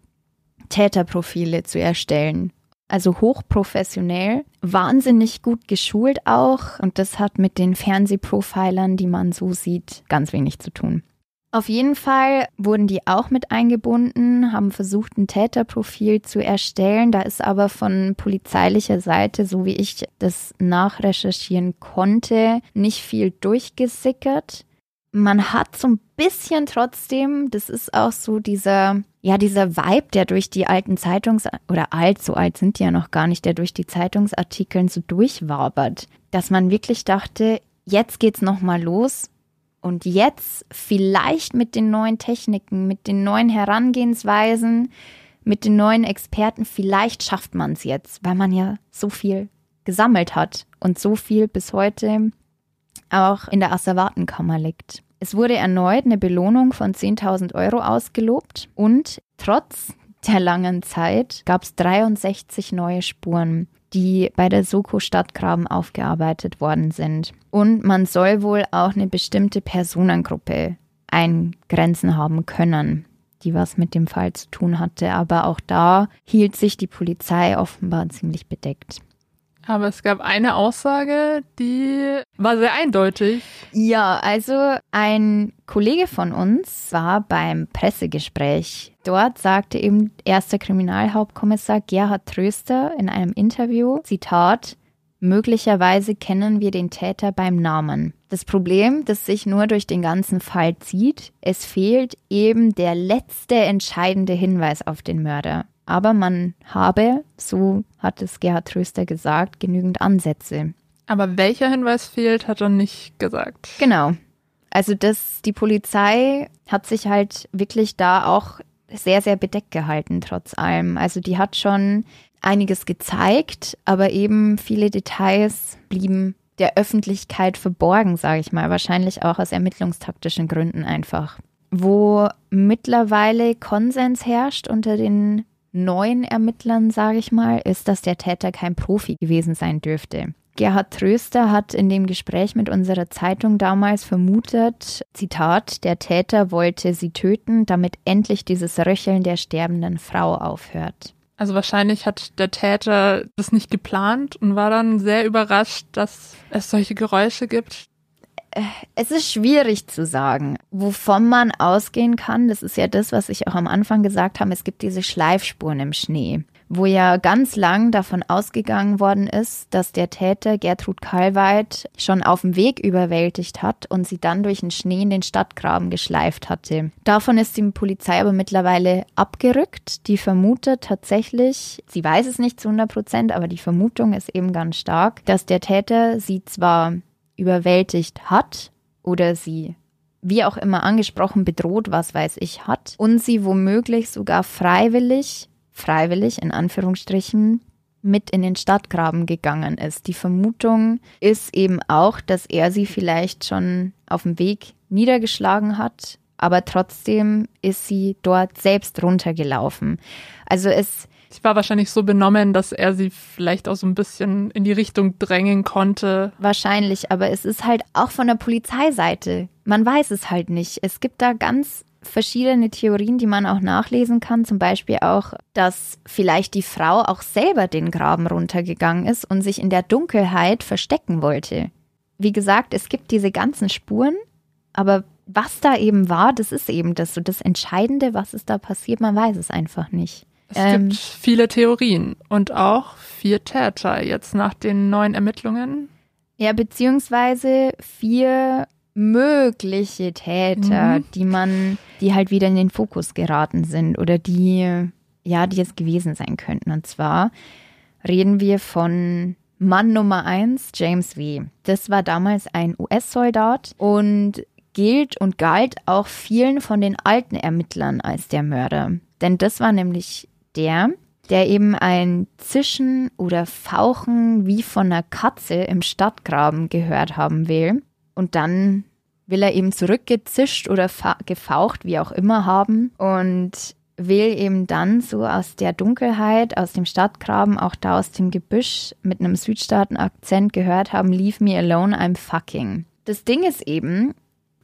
Täterprofile zu erstellen. Also hochprofessionell, wahnsinnig gut geschult auch und das hat mit den Fernsehprofilern, die man so sieht, ganz wenig zu tun. Auf jeden Fall wurden die auch mit eingebunden, haben versucht, ein Täterprofil zu erstellen. Da ist aber von polizeilicher Seite, so wie ich das nachrecherchieren konnte, nicht viel durchgesickert. Man hat so ein bisschen trotzdem, das ist auch so dieser, ja, dieser Vibe, der durch die alten Zeitungs- oder alt, so alt sind die ja noch gar nicht, der durch die Zeitungsartikeln so durchwabert, dass man wirklich dachte, jetzt geht's nochmal los und jetzt vielleicht mit den neuen Techniken, mit den neuen Herangehensweisen, mit den neuen Experten, vielleicht schafft man es jetzt, weil man ja so viel gesammelt hat und so viel bis heute auch in der Asservatenkammer liegt. Es wurde erneut eine Belohnung von 10.000 Euro ausgelobt und trotz der langen Zeit gab es 63 neue Spuren die bei der Soko Stadtgraben aufgearbeitet worden sind. Und man soll wohl auch eine bestimmte Personengruppe eingrenzen haben können, die was mit dem Fall zu tun hatte. Aber auch da hielt sich die Polizei offenbar ziemlich bedeckt. Aber es gab eine Aussage, die war sehr eindeutig. Ja, also ein Kollege von uns war beim Pressegespräch. Dort sagte eben erster Kriminalhauptkommissar Gerhard Tröster in einem Interview, Zitat, Möglicherweise kennen wir den Täter beim Namen. Das Problem, das sich nur durch den ganzen Fall zieht, es fehlt eben der letzte entscheidende Hinweis auf den Mörder. Aber man habe, so hat es Gerhard Tröster gesagt, genügend Ansätze. Aber welcher Hinweis fehlt, hat er nicht gesagt. Genau. Also das, die Polizei hat sich halt wirklich da auch sehr, sehr bedeckt gehalten, trotz allem. Also die hat schon einiges gezeigt, aber eben viele Details blieben der Öffentlichkeit verborgen, sage ich mal. Wahrscheinlich auch aus ermittlungstaktischen Gründen einfach. Wo mittlerweile Konsens herrscht unter den neuen Ermittlern, sage ich mal, ist, dass der Täter kein Profi gewesen sein dürfte. Gerhard Tröster hat in dem Gespräch mit unserer Zeitung damals vermutet, Zitat, der Täter wollte sie töten, damit endlich dieses Röcheln der sterbenden Frau aufhört. Also wahrscheinlich hat der Täter das nicht geplant und war dann sehr überrascht, dass es solche Geräusche gibt. Äh, es ist schwierig zu sagen, wovon man ausgehen kann. Das ist ja das, was ich auch am Anfang gesagt habe. Es gibt diese Schleifspuren im Schnee, wo ja ganz lang davon ausgegangen worden ist, dass der Täter Gertrud Kalweit schon auf dem Weg überwältigt hat und sie dann durch den Schnee in den Stadtgraben geschleift hatte. Davon ist die Polizei aber mittlerweile abgerückt. Die vermutet tatsächlich, sie weiß es nicht zu 100 Prozent, aber die Vermutung ist eben ganz stark, dass der Täter sie zwar überwältigt hat oder sie wie auch immer angesprochen bedroht, was weiß ich, hat und sie womöglich sogar freiwillig, freiwillig in Anführungsstrichen, mit in den Stadtgraben gegangen ist. Die Vermutung ist eben auch, dass er sie vielleicht schon auf dem Weg niedergeschlagen hat, aber trotzdem ist sie dort selbst runtergelaufen. Also es Sie war wahrscheinlich so benommen, dass er sie vielleicht auch so ein bisschen in die Richtung drängen konnte. Wahrscheinlich, aber es ist halt auch von der Polizeiseite. Man weiß es halt nicht. Es gibt da ganz verschiedene Theorien, die man auch nachlesen kann. Zum Beispiel auch, dass vielleicht die Frau auch selber den Graben runtergegangen ist und sich in der Dunkelheit verstecken wollte. Wie gesagt, es gibt diese ganzen Spuren, aber was da eben war, das ist eben das so das Entscheidende, was ist da passiert, man weiß es einfach nicht. Es ähm, gibt viele Theorien und auch vier Täter jetzt nach den neuen Ermittlungen. Ja, beziehungsweise vier mögliche Täter, mhm. die man, die halt wieder in den Fokus geraten sind oder die, ja, die es gewesen sein könnten. Und zwar reden wir von Mann Nummer eins, James V. Das war damals ein US-Soldat und gilt und galt auch vielen von den alten Ermittlern als der Mörder. Denn das war nämlich der, der eben ein Zischen oder Fauchen wie von einer Katze im Stadtgraben gehört haben will. Und dann will er eben zurückgezischt oder gefaucht, wie auch immer, haben. Und will eben dann so aus der Dunkelheit, aus dem Stadtgraben, auch da aus dem Gebüsch mit einem Südstaaten-Akzent gehört haben, Leave me alone, I'm fucking. Das Ding ist eben,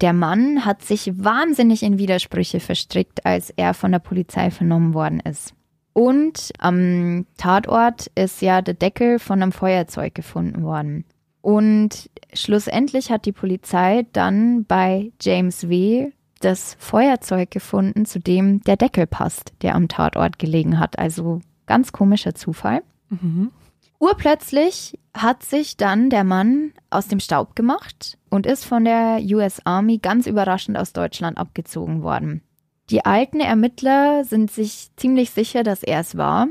der Mann hat sich wahnsinnig in Widersprüche verstrickt, als er von der Polizei vernommen worden ist. Und am Tatort ist ja der Deckel von einem Feuerzeug gefunden worden. Und schlussendlich hat die Polizei dann bei James W. das Feuerzeug gefunden, zu dem der Deckel passt, der am Tatort gelegen hat. Also ganz komischer Zufall. Mhm. Urplötzlich hat sich dann der Mann aus dem Staub gemacht und ist von der US Army ganz überraschend aus Deutschland abgezogen worden. Die alten Ermittler sind sich ziemlich sicher, dass er es war,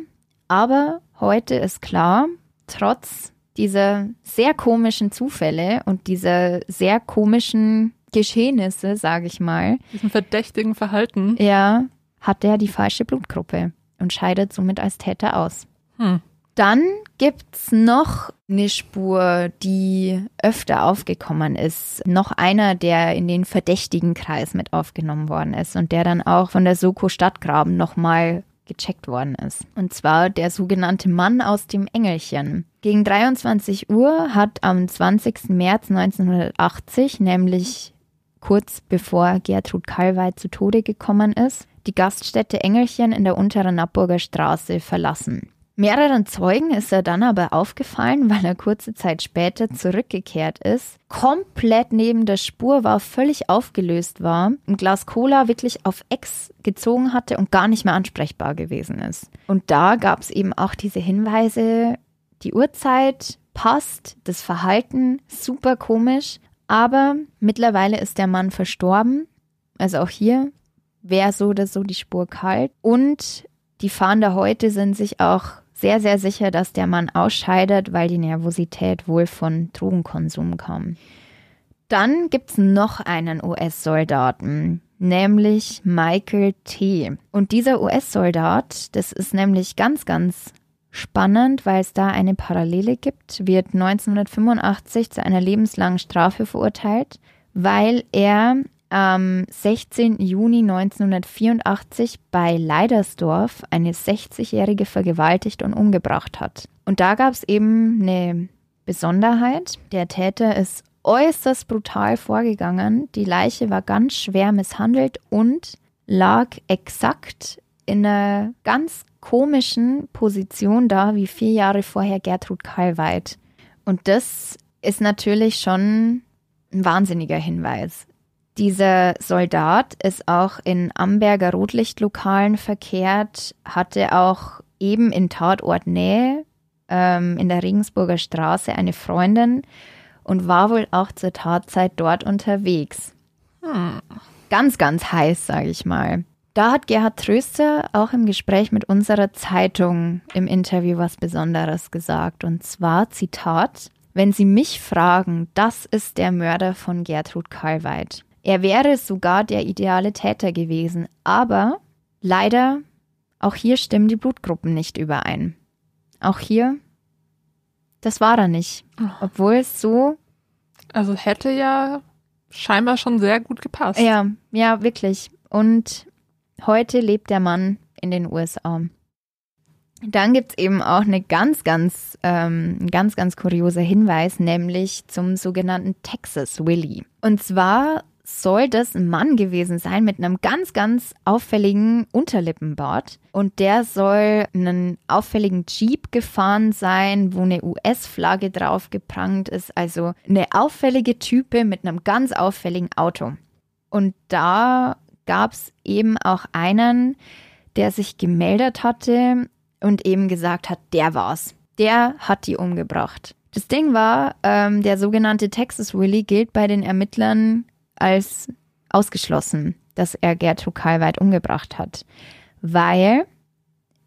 aber heute ist klar, trotz dieser sehr komischen Zufälle und dieser sehr komischen Geschehnisse, sage ich mal, diesem verdächtigen Verhalten, ja, hat er die falsche Blutgruppe und scheidet somit als Täter aus. Hm. Dann gibt's noch eine Spur, die öfter aufgekommen ist. Noch einer, der in den verdächtigen Kreis mit aufgenommen worden ist und der dann auch von der Soko Stadtgraben nochmal gecheckt worden ist. Und zwar der sogenannte Mann aus dem Engelchen. Gegen 23 Uhr hat am 20. März 1980, nämlich kurz bevor Gertrud Kallweit zu Tode gekommen ist, die Gaststätte Engelchen in der unteren Nappburger Straße verlassen. Mehreren Zeugen ist er dann aber aufgefallen, weil er kurze Zeit später zurückgekehrt ist, komplett neben der Spur war, völlig aufgelöst war, ein Glas Cola wirklich auf Ex gezogen hatte und gar nicht mehr ansprechbar gewesen ist. Und da gab es eben auch diese Hinweise, die Uhrzeit passt, das Verhalten super komisch, aber mittlerweile ist der Mann verstorben. Also auch hier wäre so oder so die Spur kalt. Und die Fahnder heute sind sich auch sehr, sehr sicher, dass der Mann ausscheidet, weil die Nervosität wohl von Drogenkonsum kam. Dann gibt es noch einen US-Soldaten, nämlich Michael T. Und dieser US-Soldat, das ist nämlich ganz, ganz spannend, weil es da eine Parallele gibt, wird 1985 zu einer lebenslangen Strafe verurteilt, weil er am 16. Juni 1984 bei Leidersdorf eine 60-Jährige vergewaltigt und umgebracht hat. Und da gab es eben eine Besonderheit. Der Täter ist äußerst brutal vorgegangen. Die Leiche war ganz schwer misshandelt und lag exakt in einer ganz komischen Position da, wie vier Jahre vorher Gertrud Kalweit. Und das ist natürlich schon ein wahnsinniger Hinweis. Dieser Soldat ist auch in Amberger Rotlichtlokalen verkehrt, hatte auch eben in Tatortnähe ähm, in der Regensburger Straße eine Freundin und war wohl auch zur Tatzeit dort unterwegs. Hm. Ganz, ganz heiß, sage ich mal. Da hat Gerhard Tröster auch im Gespräch mit unserer Zeitung im Interview was Besonderes gesagt. Und zwar, Zitat, wenn Sie mich fragen, das ist der Mörder von Gertrud Karlweit. Er wäre sogar der ideale Täter gewesen, aber leider, auch hier stimmen die Blutgruppen nicht überein. Auch hier, das war er nicht. Oh. Obwohl es so. Also hätte ja scheinbar schon sehr gut gepasst. Ja, ja, wirklich. Und heute lebt der Mann in den USA. Dann gibt es eben auch eine ganz, ganz, ähm, ganz, ganz kurioser Hinweis, nämlich zum sogenannten Texas Willy. Und zwar soll das ein Mann gewesen sein mit einem ganz, ganz auffälligen Unterlippenbart. Und der soll einen auffälligen Jeep gefahren sein, wo eine US-Flagge drauf geprangt ist. Also eine auffällige Type mit einem ganz auffälligen Auto. Und da gab es eben auch einen, der sich gemeldet hatte und eben gesagt hat, der war's. Der hat die umgebracht. Das Ding war, ähm, der sogenannte Texas Willy gilt bei den Ermittlern als ausgeschlossen, dass er Gertrud Karlweit umgebracht hat, weil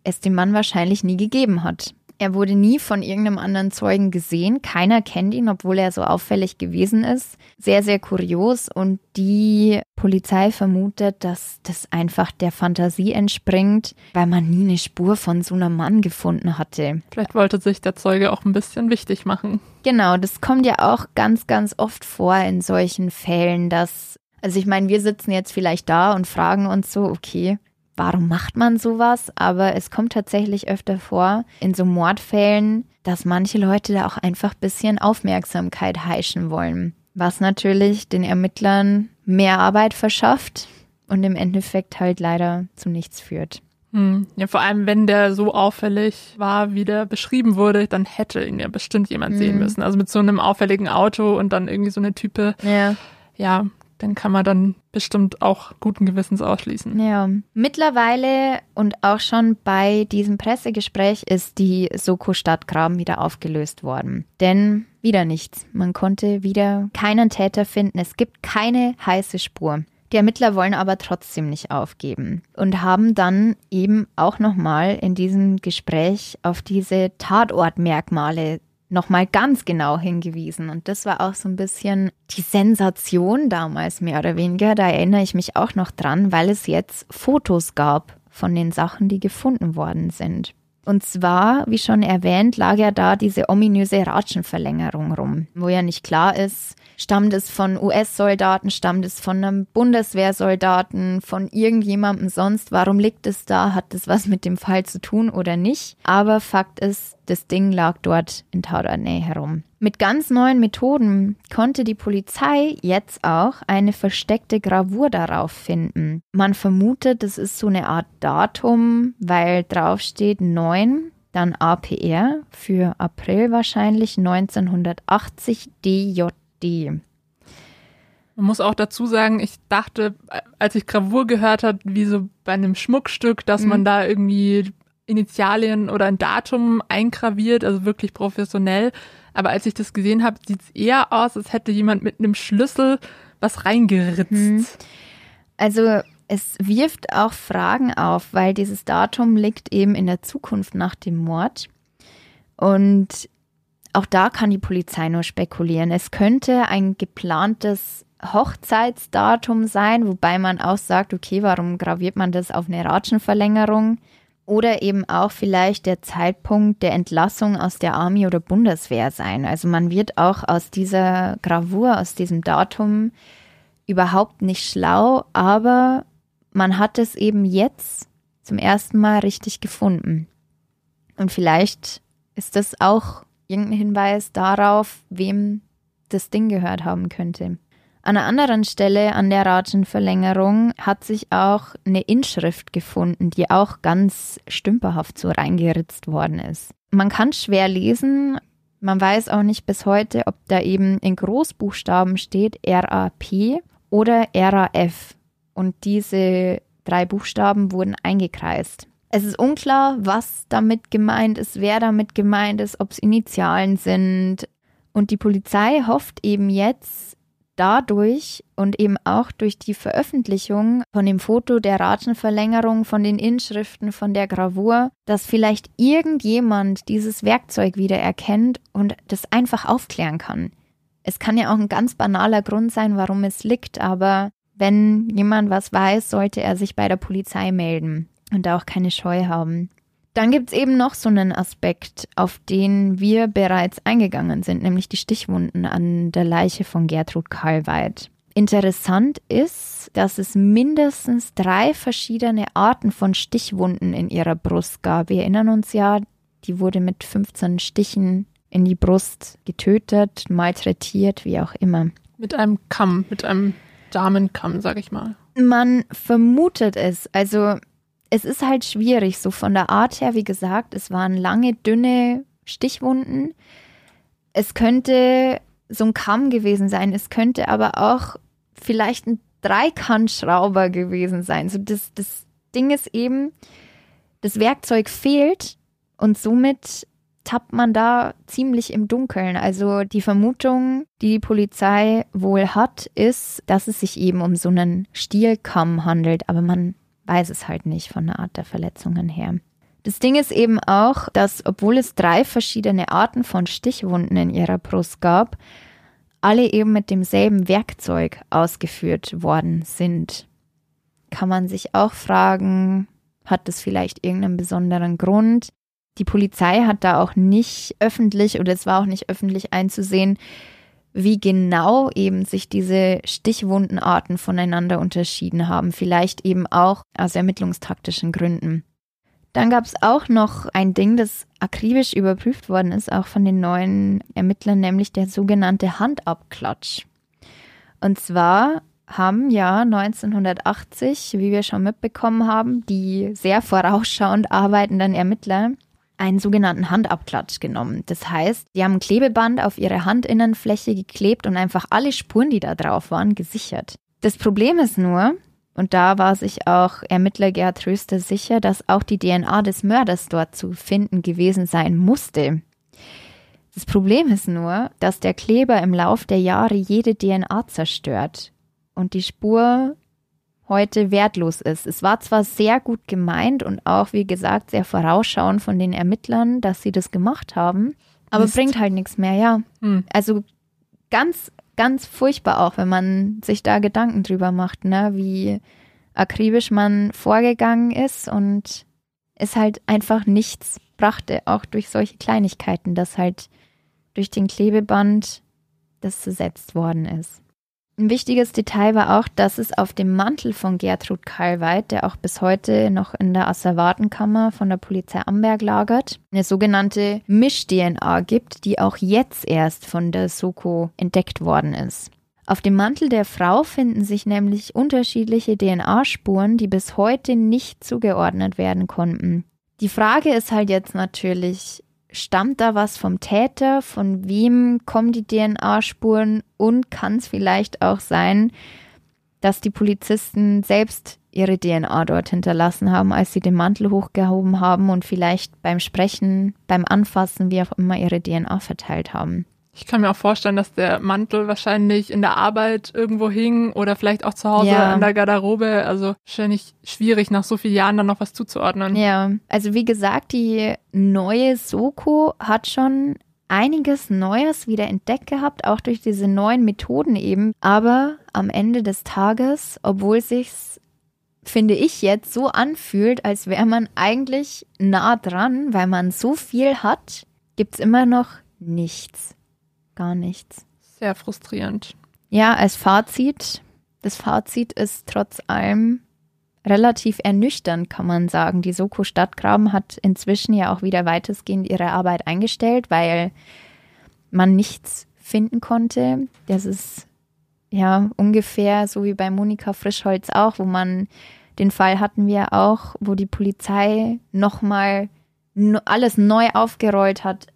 es den Mann wahrscheinlich nie gegeben hat. Er wurde nie von irgendeinem anderen Zeugen gesehen. Keiner kennt ihn, obwohl er so auffällig gewesen ist. Sehr, sehr kurios. Und die Polizei vermutet, dass das einfach der Fantasie entspringt, weil man nie eine Spur von so einem Mann gefunden hatte. Vielleicht wollte sich der Zeuge auch ein bisschen wichtig machen. Genau, das kommt ja auch ganz, ganz oft vor in solchen Fällen, dass, also ich meine, wir sitzen jetzt vielleicht da und fragen uns so, okay, warum macht man sowas? Aber es kommt tatsächlich öfter vor in so Mordfällen, dass manche Leute da auch einfach ein bisschen Aufmerksamkeit heischen wollen. Was natürlich den Ermittlern mehr Arbeit verschafft und im Endeffekt halt leider zu nichts führt. Hm. Ja, vor allem, wenn der so auffällig war, wie der beschrieben wurde, dann hätte ihn ja bestimmt jemand hm. sehen müssen. Also mit so einem auffälligen Auto und dann irgendwie so eine Type. Ja. Ja, dann kann man dann bestimmt auch guten Gewissens ausschließen. Ja, mittlerweile und auch schon bei diesem Pressegespräch ist die Soko Stadtgraben wieder aufgelöst worden. Denn wieder nichts. Man konnte wieder keinen Täter finden. Es gibt keine heiße Spur. Die Ermittler wollen aber trotzdem nicht aufgeben und haben dann eben auch nochmal in diesem Gespräch auf diese Tatortmerkmale nochmal ganz genau hingewiesen. Und das war auch so ein bisschen die Sensation damals, mehr oder weniger. Da erinnere ich mich auch noch dran, weil es jetzt Fotos gab von den Sachen, die gefunden worden sind. Und zwar, wie schon erwähnt, lag ja da diese ominöse Ratschenverlängerung rum, wo ja nicht klar ist, stammt es von US-Soldaten, stammt es von einem Bundeswehrsoldaten, von irgendjemandem sonst, warum liegt es da, hat das was mit dem Fall zu tun oder nicht. Aber Fakt ist, das Ding lag dort in Taudernähe herum. Mit ganz neuen Methoden konnte die Polizei jetzt auch eine versteckte Gravur darauf finden. Man vermutet, das ist so eine Art Datum, weil drauf steht 9, dann APR für April wahrscheinlich 1980 DJD. Man muss auch dazu sagen, ich dachte, als ich Gravur gehört habe, wie so bei einem Schmuckstück, dass mhm. man da irgendwie Initialien oder ein Datum eingraviert, also wirklich professionell. Aber als ich das gesehen habe, sieht es eher aus, als hätte jemand mit einem Schlüssel was reingeritzt. Mhm. Also es wirft auch Fragen auf, weil dieses Datum liegt eben in der Zukunft nach dem Mord. Und auch da kann die Polizei nur spekulieren. Es könnte ein geplantes Hochzeitsdatum sein, wobei man auch sagt, okay, warum graviert man das auf eine Ratschenverlängerung? Oder eben auch vielleicht der Zeitpunkt der Entlassung aus der Army oder Bundeswehr sein. Also man wird auch aus dieser Gravur, aus diesem Datum überhaupt nicht schlau, aber man hat es eben jetzt zum ersten Mal richtig gefunden. Und vielleicht ist das auch irgendein Hinweis darauf, wem das Ding gehört haben könnte. An einer anderen Stelle an der Ratschenverlängerung hat sich auch eine Inschrift gefunden, die auch ganz stümperhaft so reingeritzt worden ist. Man kann schwer lesen, man weiß auch nicht bis heute, ob da eben in Großbuchstaben steht RAP oder RAF. Und diese drei Buchstaben wurden eingekreist. Es ist unklar, was damit gemeint ist, wer damit gemeint ist, ob es Initialen sind. Und die Polizei hofft eben jetzt, dadurch und eben auch durch die Veröffentlichung von dem Foto der Ratenverlängerung, von den Inschriften, von der Gravur, dass vielleicht irgendjemand dieses Werkzeug wieder erkennt und das einfach aufklären kann. Es kann ja auch ein ganz banaler Grund sein, warum es liegt, aber wenn jemand was weiß, sollte er sich bei der Polizei melden und da auch keine Scheu haben. Dann gibt es eben noch so einen Aspekt, auf den wir bereits eingegangen sind, nämlich die Stichwunden an der Leiche von Gertrud Karlweit. Interessant ist, dass es mindestens drei verschiedene Arten von Stichwunden in ihrer Brust gab. Wir erinnern uns ja, die wurde mit 15 Stichen in die Brust getötet, malträtiert, wie auch immer. Mit einem Kamm, mit einem Damenkamm, sag ich mal. Man vermutet es. Also es ist halt schwierig, so von der Art her, wie gesagt, es waren lange, dünne Stichwunden. Es könnte so ein Kamm gewesen sein, es könnte aber auch vielleicht ein Dreikantschrauber gewesen sein. So das, das Ding ist eben, das Werkzeug fehlt und somit tappt man da ziemlich im Dunkeln. Also die Vermutung, die die Polizei wohl hat, ist, dass es sich eben um so einen Stielkamm handelt, aber man weiß es halt nicht von der Art der Verletzungen her. Das Ding ist eben auch, dass obwohl es drei verschiedene Arten von Stichwunden in ihrer Brust gab, alle eben mit demselben Werkzeug ausgeführt worden sind. Kann man sich auch fragen, hat das vielleicht irgendeinen besonderen Grund? Die Polizei hat da auch nicht öffentlich oder es war auch nicht öffentlich einzusehen, wie genau eben sich diese Stichwundenarten voneinander unterschieden haben. Vielleicht eben auch aus ermittlungstaktischen Gründen. Dann gab es auch noch ein Ding, das akribisch überprüft worden ist, auch von den neuen Ermittlern, nämlich der sogenannte Handabklatsch. Und zwar haben ja 1980, wie wir schon mitbekommen haben, die sehr vorausschauend arbeitenden Ermittler einen sogenannten Handabklatsch genommen. Das heißt, die haben ein Klebeband auf ihre Handinnenfläche geklebt und einfach alle Spuren, die da drauf waren, gesichert. Das Problem ist nur, und da war sich auch Ermittler Gerhard Tröster sicher, dass auch die DNA des Mörders dort zu finden gewesen sein musste. Das Problem ist nur, dass der Kleber im Lauf der Jahre jede DNA zerstört und die Spur heute wertlos ist. Es war zwar sehr gut gemeint und auch, wie gesagt, sehr vorausschauend von den Ermittlern, dass sie das gemacht haben, aber Mist. bringt halt nichts mehr, ja. Hm. Also ganz ganz furchtbar auch, wenn man sich da Gedanken drüber macht, ne, wie akribisch man vorgegangen ist und es halt einfach nichts brachte, auch durch solche Kleinigkeiten, dass halt durch den Klebeband das zersetzt worden ist. Ein wichtiges Detail war auch, dass es auf dem Mantel von Gertrud Kalweit, der auch bis heute noch in der Asservatenkammer von der Polizei Amberg lagert, eine sogenannte Misch-DNA gibt, die auch jetzt erst von der Soko entdeckt worden ist. Auf dem Mantel der Frau finden sich nämlich unterschiedliche DNA-Spuren, die bis heute nicht zugeordnet werden konnten. Die Frage ist halt jetzt natürlich, Stammt da was vom Täter? Von wem kommen die DNA-Spuren? Und kann es vielleicht auch sein, dass die Polizisten selbst ihre DNA dort hinterlassen haben, als sie den Mantel hochgehoben haben und vielleicht beim Sprechen, beim Anfassen, wie auch immer, ihre DNA verteilt haben? Ich kann mir auch vorstellen, dass der Mantel wahrscheinlich in der Arbeit irgendwo hing oder vielleicht auch zu Hause ja. in der Garderobe. Also wahrscheinlich schwierig, nach so vielen Jahren dann noch was zuzuordnen. Ja, also wie gesagt, die neue Soko hat schon einiges Neues wieder entdeckt gehabt, auch durch diese neuen Methoden eben. Aber am Ende des Tages, obwohl sich's finde ich jetzt so anfühlt, als wäre man eigentlich nah dran, weil man so viel hat, gibt's immer noch nichts gar nichts. Sehr frustrierend. Ja, als Fazit, das Fazit ist trotz allem relativ ernüchternd, kann man sagen. Die Soko Stadtgraben hat inzwischen ja auch wieder weitestgehend ihre Arbeit eingestellt, weil man nichts finden konnte. Das ist ja ungefähr so wie bei Monika Frischholz auch, wo man den Fall hatten wir auch, wo die Polizei nochmal alles neu aufgerollt hat,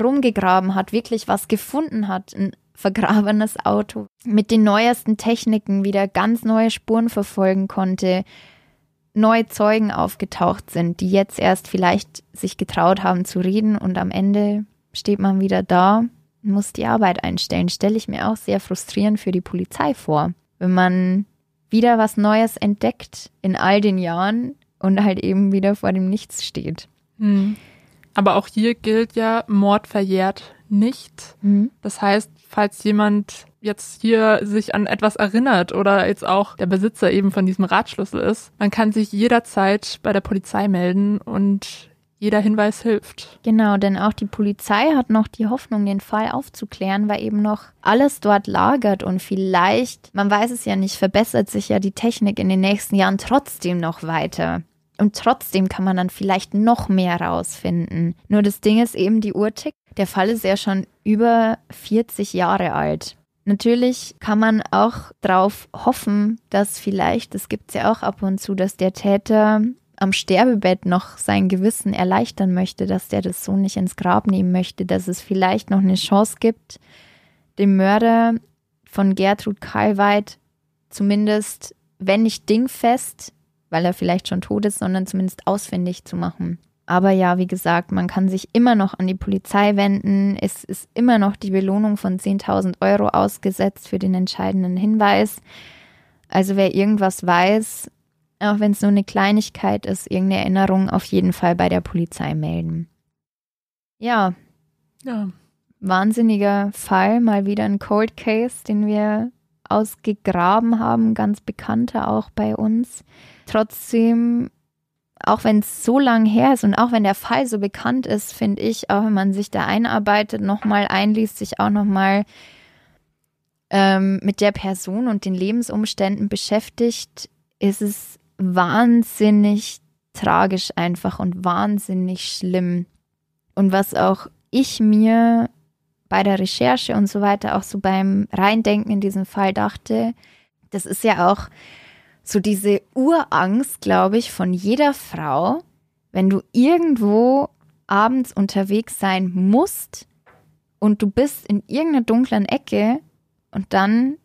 rumgegraben hat, wirklich was gefunden hat, ein vergrabenes Auto, mit den neuesten Techniken wieder ganz neue Spuren verfolgen konnte, neue Zeugen aufgetaucht sind, die jetzt erst vielleicht sich getraut haben zu reden und am Ende steht man wieder da, muss die Arbeit einstellen. Stelle ich mir auch sehr frustrierend für die Polizei vor, wenn man wieder was Neues entdeckt in all den Jahren und halt eben wieder vor dem Nichts steht. Hm. Aber auch hier gilt ja, Mord verjährt nicht. Mhm. Das heißt, falls jemand jetzt hier sich an etwas erinnert oder jetzt auch der Besitzer eben von diesem Radschlüssel ist, man kann sich jederzeit bei der Polizei melden und jeder Hinweis hilft. Genau, denn auch die Polizei hat noch die Hoffnung, den Fall aufzuklären, weil eben noch alles dort lagert und vielleicht, man weiß es ja nicht, verbessert sich ja die Technik in den nächsten Jahren trotzdem noch weiter. Und trotzdem kann man dann vielleicht noch mehr rausfinden. Nur das Ding ist eben die Uhr tickt. Der Fall ist ja schon über 40 Jahre alt. Natürlich kann man auch darauf hoffen, dass vielleicht, das gibt es ja auch ab und zu, dass der Täter am Sterbebett noch sein Gewissen erleichtern möchte, dass der das so nicht ins Grab nehmen möchte, dass es vielleicht noch eine Chance gibt, dem Mörder von Gertrud Karlweit zumindest, wenn nicht dingfest, weil er vielleicht schon tot ist, sondern zumindest ausfindig zu machen. Aber ja, wie gesagt, man kann sich immer noch an die Polizei wenden. Es ist immer noch die Belohnung von 10.000 Euro ausgesetzt für den entscheidenden Hinweis. Also wer irgendwas weiß, Auch wenn es nur eine Kleinigkeit ist, irgendeine Erinnerung auf jeden Fall bei der Polizei melden. Ja. Ja. Wahnsinniger Fall, mal wieder ein Cold Case, den wir ausgegraben haben, ganz bekannter auch bei uns. Trotzdem, auch wenn es so lang her ist und auch wenn der Fall so bekannt ist, finde ich, auch wenn man sich da einarbeitet, nochmal einliest, sich auch nochmal ähm, mit der Person und den Lebensumständen beschäftigt, ist es wahnsinnig tragisch einfach und wahnsinnig schlimm. Und was auch ich mir bei der Recherche und so weiter, auch so beim Reindenken in diesen Fall dachte, das ist ja auch so diese Urangst, glaube ich, von jeder Frau, wenn du irgendwo abends unterwegs sein musst und du bist in irgendeiner dunklen Ecke und dann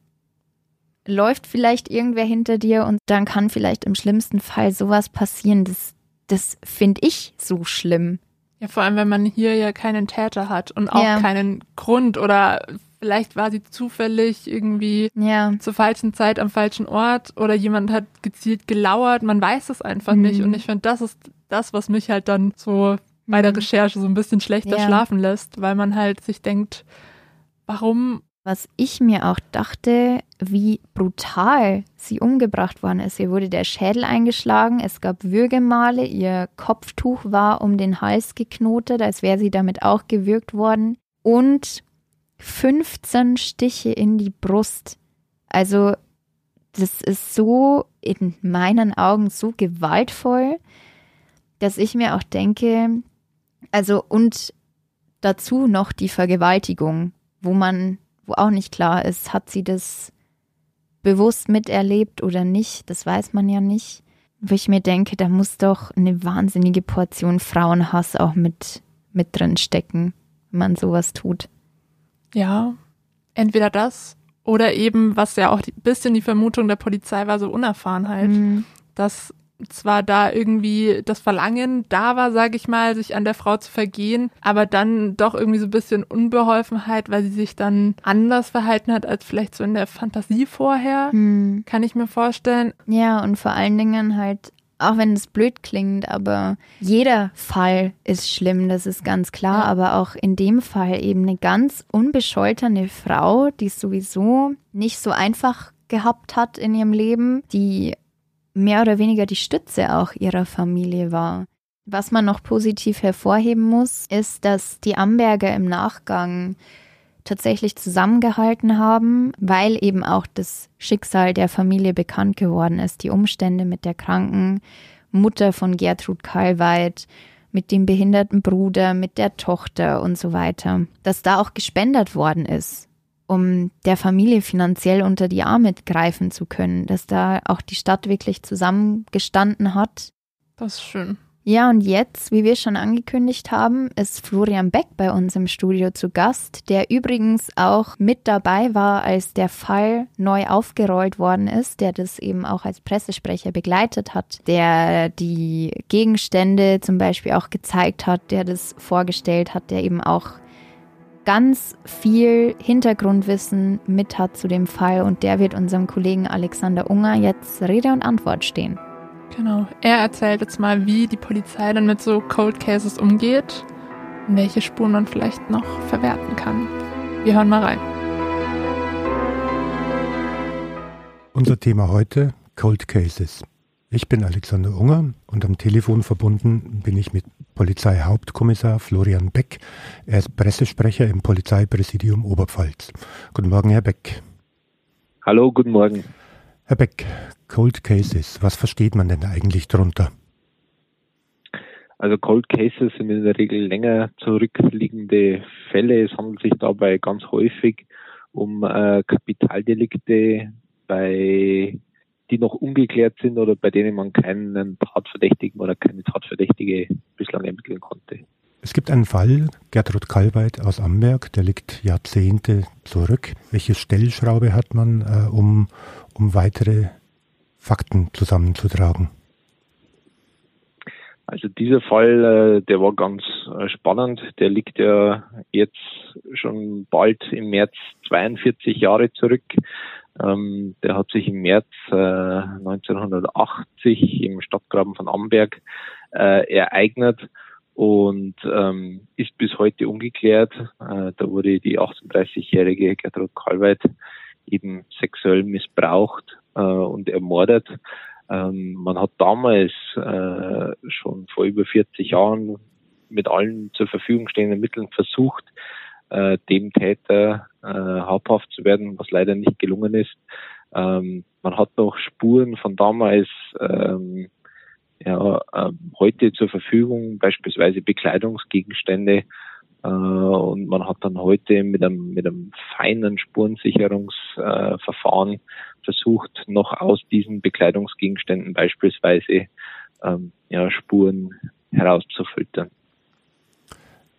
läuft vielleicht irgendwer hinter dir und dann kann vielleicht im schlimmsten Fall sowas passieren. Das, das finde ich so schlimm. Ja, vor allem, wenn man hier ja keinen Täter hat und auch ja. keinen Grund oder vielleicht war sie zufällig irgendwie ja. zur falschen Zeit am falschen Ort oder jemand hat gezielt gelauert. Man weiß es einfach mhm. nicht. Und ich finde, das ist das, was mich halt dann so bei der mhm. Recherche so ein bisschen schlechter ja. schlafen lässt, weil man halt sich denkt, warum was ich mir auch dachte, wie brutal sie umgebracht worden ist. Ihr wurde der Schädel eingeschlagen, es gab Würgemale, ihr Kopftuch war um den Hals geknotet, als wäre sie damit auch gewürgt worden. Und 15 Stiche in die Brust. Also, das ist so in meinen Augen so gewaltvoll, dass ich mir auch denke, also und dazu noch die Vergewaltigung, wo man wo auch nicht klar ist, hat sie das bewusst miterlebt oder nicht, das weiß man ja nicht. Wo ich mir denke, da muss doch eine wahnsinnige Portion Frauenhass auch mit, mit drin stecken, wenn man sowas tut. Ja, entweder das oder eben, was ja auch ein bisschen die Vermutung der Polizei war, so Unerfahrenheit, mhm. dass zwar da irgendwie das Verlangen da war, sage ich mal, sich an der Frau zu vergehen, aber dann doch irgendwie so ein bisschen Unbeholfenheit, weil sie sich dann anders verhalten hat als vielleicht so in der Fantasie vorher, hm. kann ich mir vorstellen. Ja, und vor allen Dingen halt auch wenn es blöd klingt, aber jeder Fall ist schlimm, das ist ganz klar. Ja. Aber auch in dem Fall eben eine ganz unbescholtene Frau, die es sowieso nicht so einfach gehabt hat in ihrem Leben, die mehr oder weniger die Stütze auch ihrer Familie war. Was man noch positiv hervorheben muss, ist, dass die Amberger im Nachgang tatsächlich zusammengehalten haben, weil eben auch das Schicksal der Familie bekannt geworden ist, die Umstände mit der kranken Mutter von Gertrud Kalweit, mit dem behinderten Bruder, mit der Tochter und so weiter, dass da auch gespendet worden ist um der Familie finanziell unter die Arme greifen zu können, dass da auch die Stadt wirklich zusammengestanden hat. Das ist schön. Ja, und jetzt, wie wir schon angekündigt haben, ist Florian Beck bei uns im Studio zu Gast, der übrigens auch mit dabei war, als der Fall neu aufgerollt worden ist, der das eben auch als Pressesprecher begleitet hat, der die Gegenstände zum Beispiel auch gezeigt hat, der das vorgestellt hat, der eben auch ganz viel Hintergrundwissen mit hat zu dem Fall und der wird unserem Kollegen Alexander Unger jetzt Rede und Antwort stehen. Genau, er erzählt jetzt mal, wie die Polizei dann mit so Cold Cases umgeht und welche Spuren man vielleicht noch verwerten kann. Wir hören mal rein. Unser Thema heute Cold Cases. Ich bin Alexander Unger und am Telefon verbunden bin ich mit Polizeihauptkommissar Florian Beck. Er ist Pressesprecher im Polizeipräsidium Oberpfalz. Guten Morgen, Herr Beck. Hallo, guten Morgen. Herr Beck, Cold Cases, was versteht man denn eigentlich darunter? Also Cold Cases sind in der Regel länger zurückliegende Fälle. Es handelt sich dabei ganz häufig um äh, Kapitaldelikte, bei die noch ungeklärt sind oder bei denen man keinen Tatverdächtigen oder keine Tatverdächtige bislang ermitteln konnte. Es gibt einen Fall, Gertrud Kalweit aus Amberg, der liegt Jahrzehnte zurück. Welche Stellschraube hat man, äh, um, um weitere Fakten zusammenzutragen? Also dieser Fall, äh, der war ganz äh, spannend. Der liegt ja jetzt schon bald im März 42 Jahre zurück. Ähm, der hat sich im März 1980 im Stadtgraben von Amberg ereignet und ähm, ist bis heute ungeklärt. da wurde die 38-jährige Gertrud Kalweit eben sexuell missbraucht und ermordet. Ähm, man hat damals äh, schon vor über 40 Jahren mit allen zur Verfügung stehenden Mitteln versucht, äh, dem Täter äh, habhaft zu werden, was leider nicht gelungen ist. Ähm, man hat noch Spuren von damals ähm, ja, äh, heute zur Verfügung, beispielsweise Bekleidungsgegenstände, äh, und man hat dann heute mit einem, mit einem feinen Spurensicherungsverfahren äh, versucht, noch aus diesen Bekleidungsgegenständen beispielsweise ähm, ja, Spuren herauszufiltern.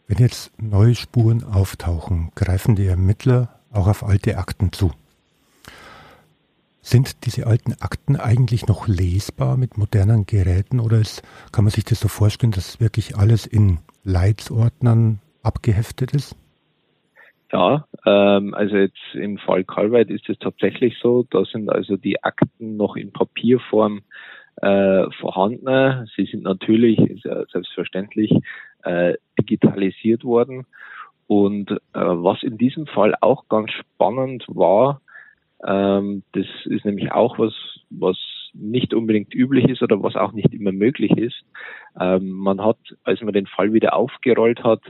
Wenn jetzt neue Spuren auftauchen, greifen die Ermittler auch auf alte Akten zu. Sind diese alten Akten eigentlich noch lesbar mit modernen Geräten oder ist, kann man sich das so vorstellen, dass wirklich alles in Leitsordnern abgeheftet ist? Ja, ähm, also jetzt im Fall Calvert ist es tatsächlich so, da sind also die Akten noch in Papierform äh, vorhanden. Sie sind natürlich, ist ja selbstverständlich, äh, digitalisiert worden. Und äh, was in diesem Fall auch ganz spannend war, ähm, das ist nämlich auch was, was nicht unbedingt üblich ist oder was auch nicht immer möglich ist. Ähm, man hat, als man den Fall wieder aufgerollt hat,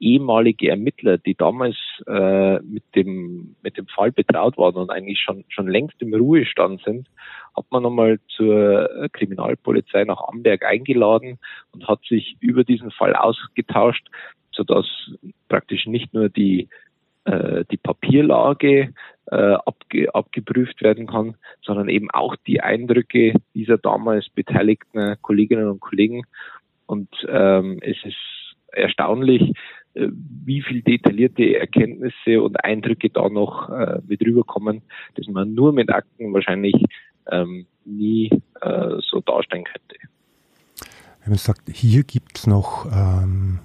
ehemalige Ermittler, die damals äh, mit dem mit dem Fall betraut waren und eigentlich schon schon längst im Ruhestand sind, hat man nochmal zur Kriminalpolizei nach Amberg eingeladen und hat sich über diesen Fall ausgetauscht, sodass praktisch nicht nur die äh, die Papierlage äh, abge, abgeprüft werden kann, sondern eben auch die Eindrücke dieser damals beteiligten Kolleginnen und Kollegen. Und ähm, es ist erstaunlich, wie viel detaillierte Erkenntnisse und Eindrücke da noch äh, mit rüberkommen, dass man nur mit Akten wahrscheinlich ähm, nie äh, so darstellen könnte. Wenn man sagt, hier gibt es noch ähm,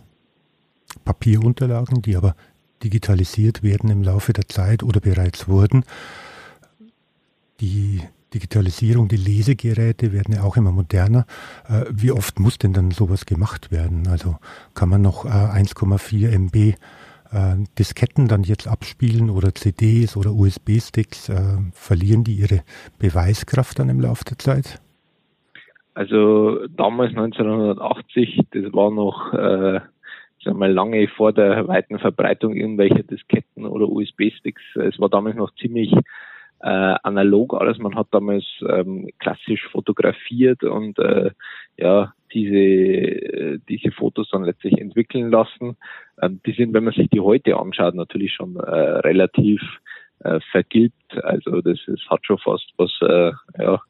Papierunterlagen, die aber digitalisiert werden im Laufe der Zeit oder bereits wurden. Die Digitalisierung, die Lesegeräte werden ja auch immer moderner. Äh, wie oft muss denn dann sowas gemacht werden? Also kann man noch 1,4 äh, MB äh, Disketten dann jetzt abspielen oder CDs oder USB-Sticks? Verlieren die ihre Beweiskraft dann im Laufe der Zeit? Also damals 1980, das war noch äh, sagen wir, lange vor der weiten Verbreitung irgendwelcher Disketten oder USB-Sticks. Es war damals noch ziemlich äh, analog alles. Man hat damals ähm, klassisch fotografiert und äh, ja diese äh, diese Fotos dann letztlich entwickeln lassen. Ähm, die sind, wenn man sich die heute anschaut, natürlich schon äh, relativ äh, vergilbt. Also das ist, hat schon fast was äh, ja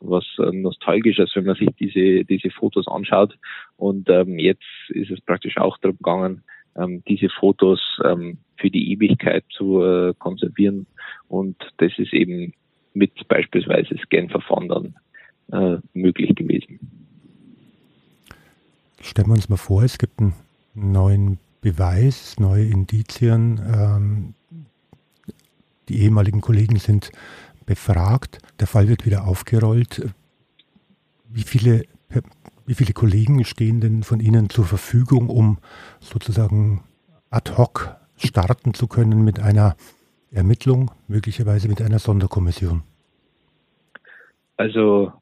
was äh, nostalgisches, wenn man sich diese diese Fotos anschaut. Und ähm, jetzt ist es praktisch auch darum gegangen, ähm, diese Fotos ähm, für die Ewigkeit zu äh, konservieren. Und das ist eben mit beispielsweise Scan-Verfahren äh, möglich gewesen. Stellen wir uns mal vor, es gibt einen neuen Beweis, neue Indizien. Ähm, die ehemaligen Kollegen sind befragt, der Fall wird wieder aufgerollt. Wie viele wie viele Kollegen stehen denn von Ihnen zur Verfügung, um sozusagen ad hoc starten zu können mit einer Ermittlung, möglicherweise mit einer Sonderkommission? Also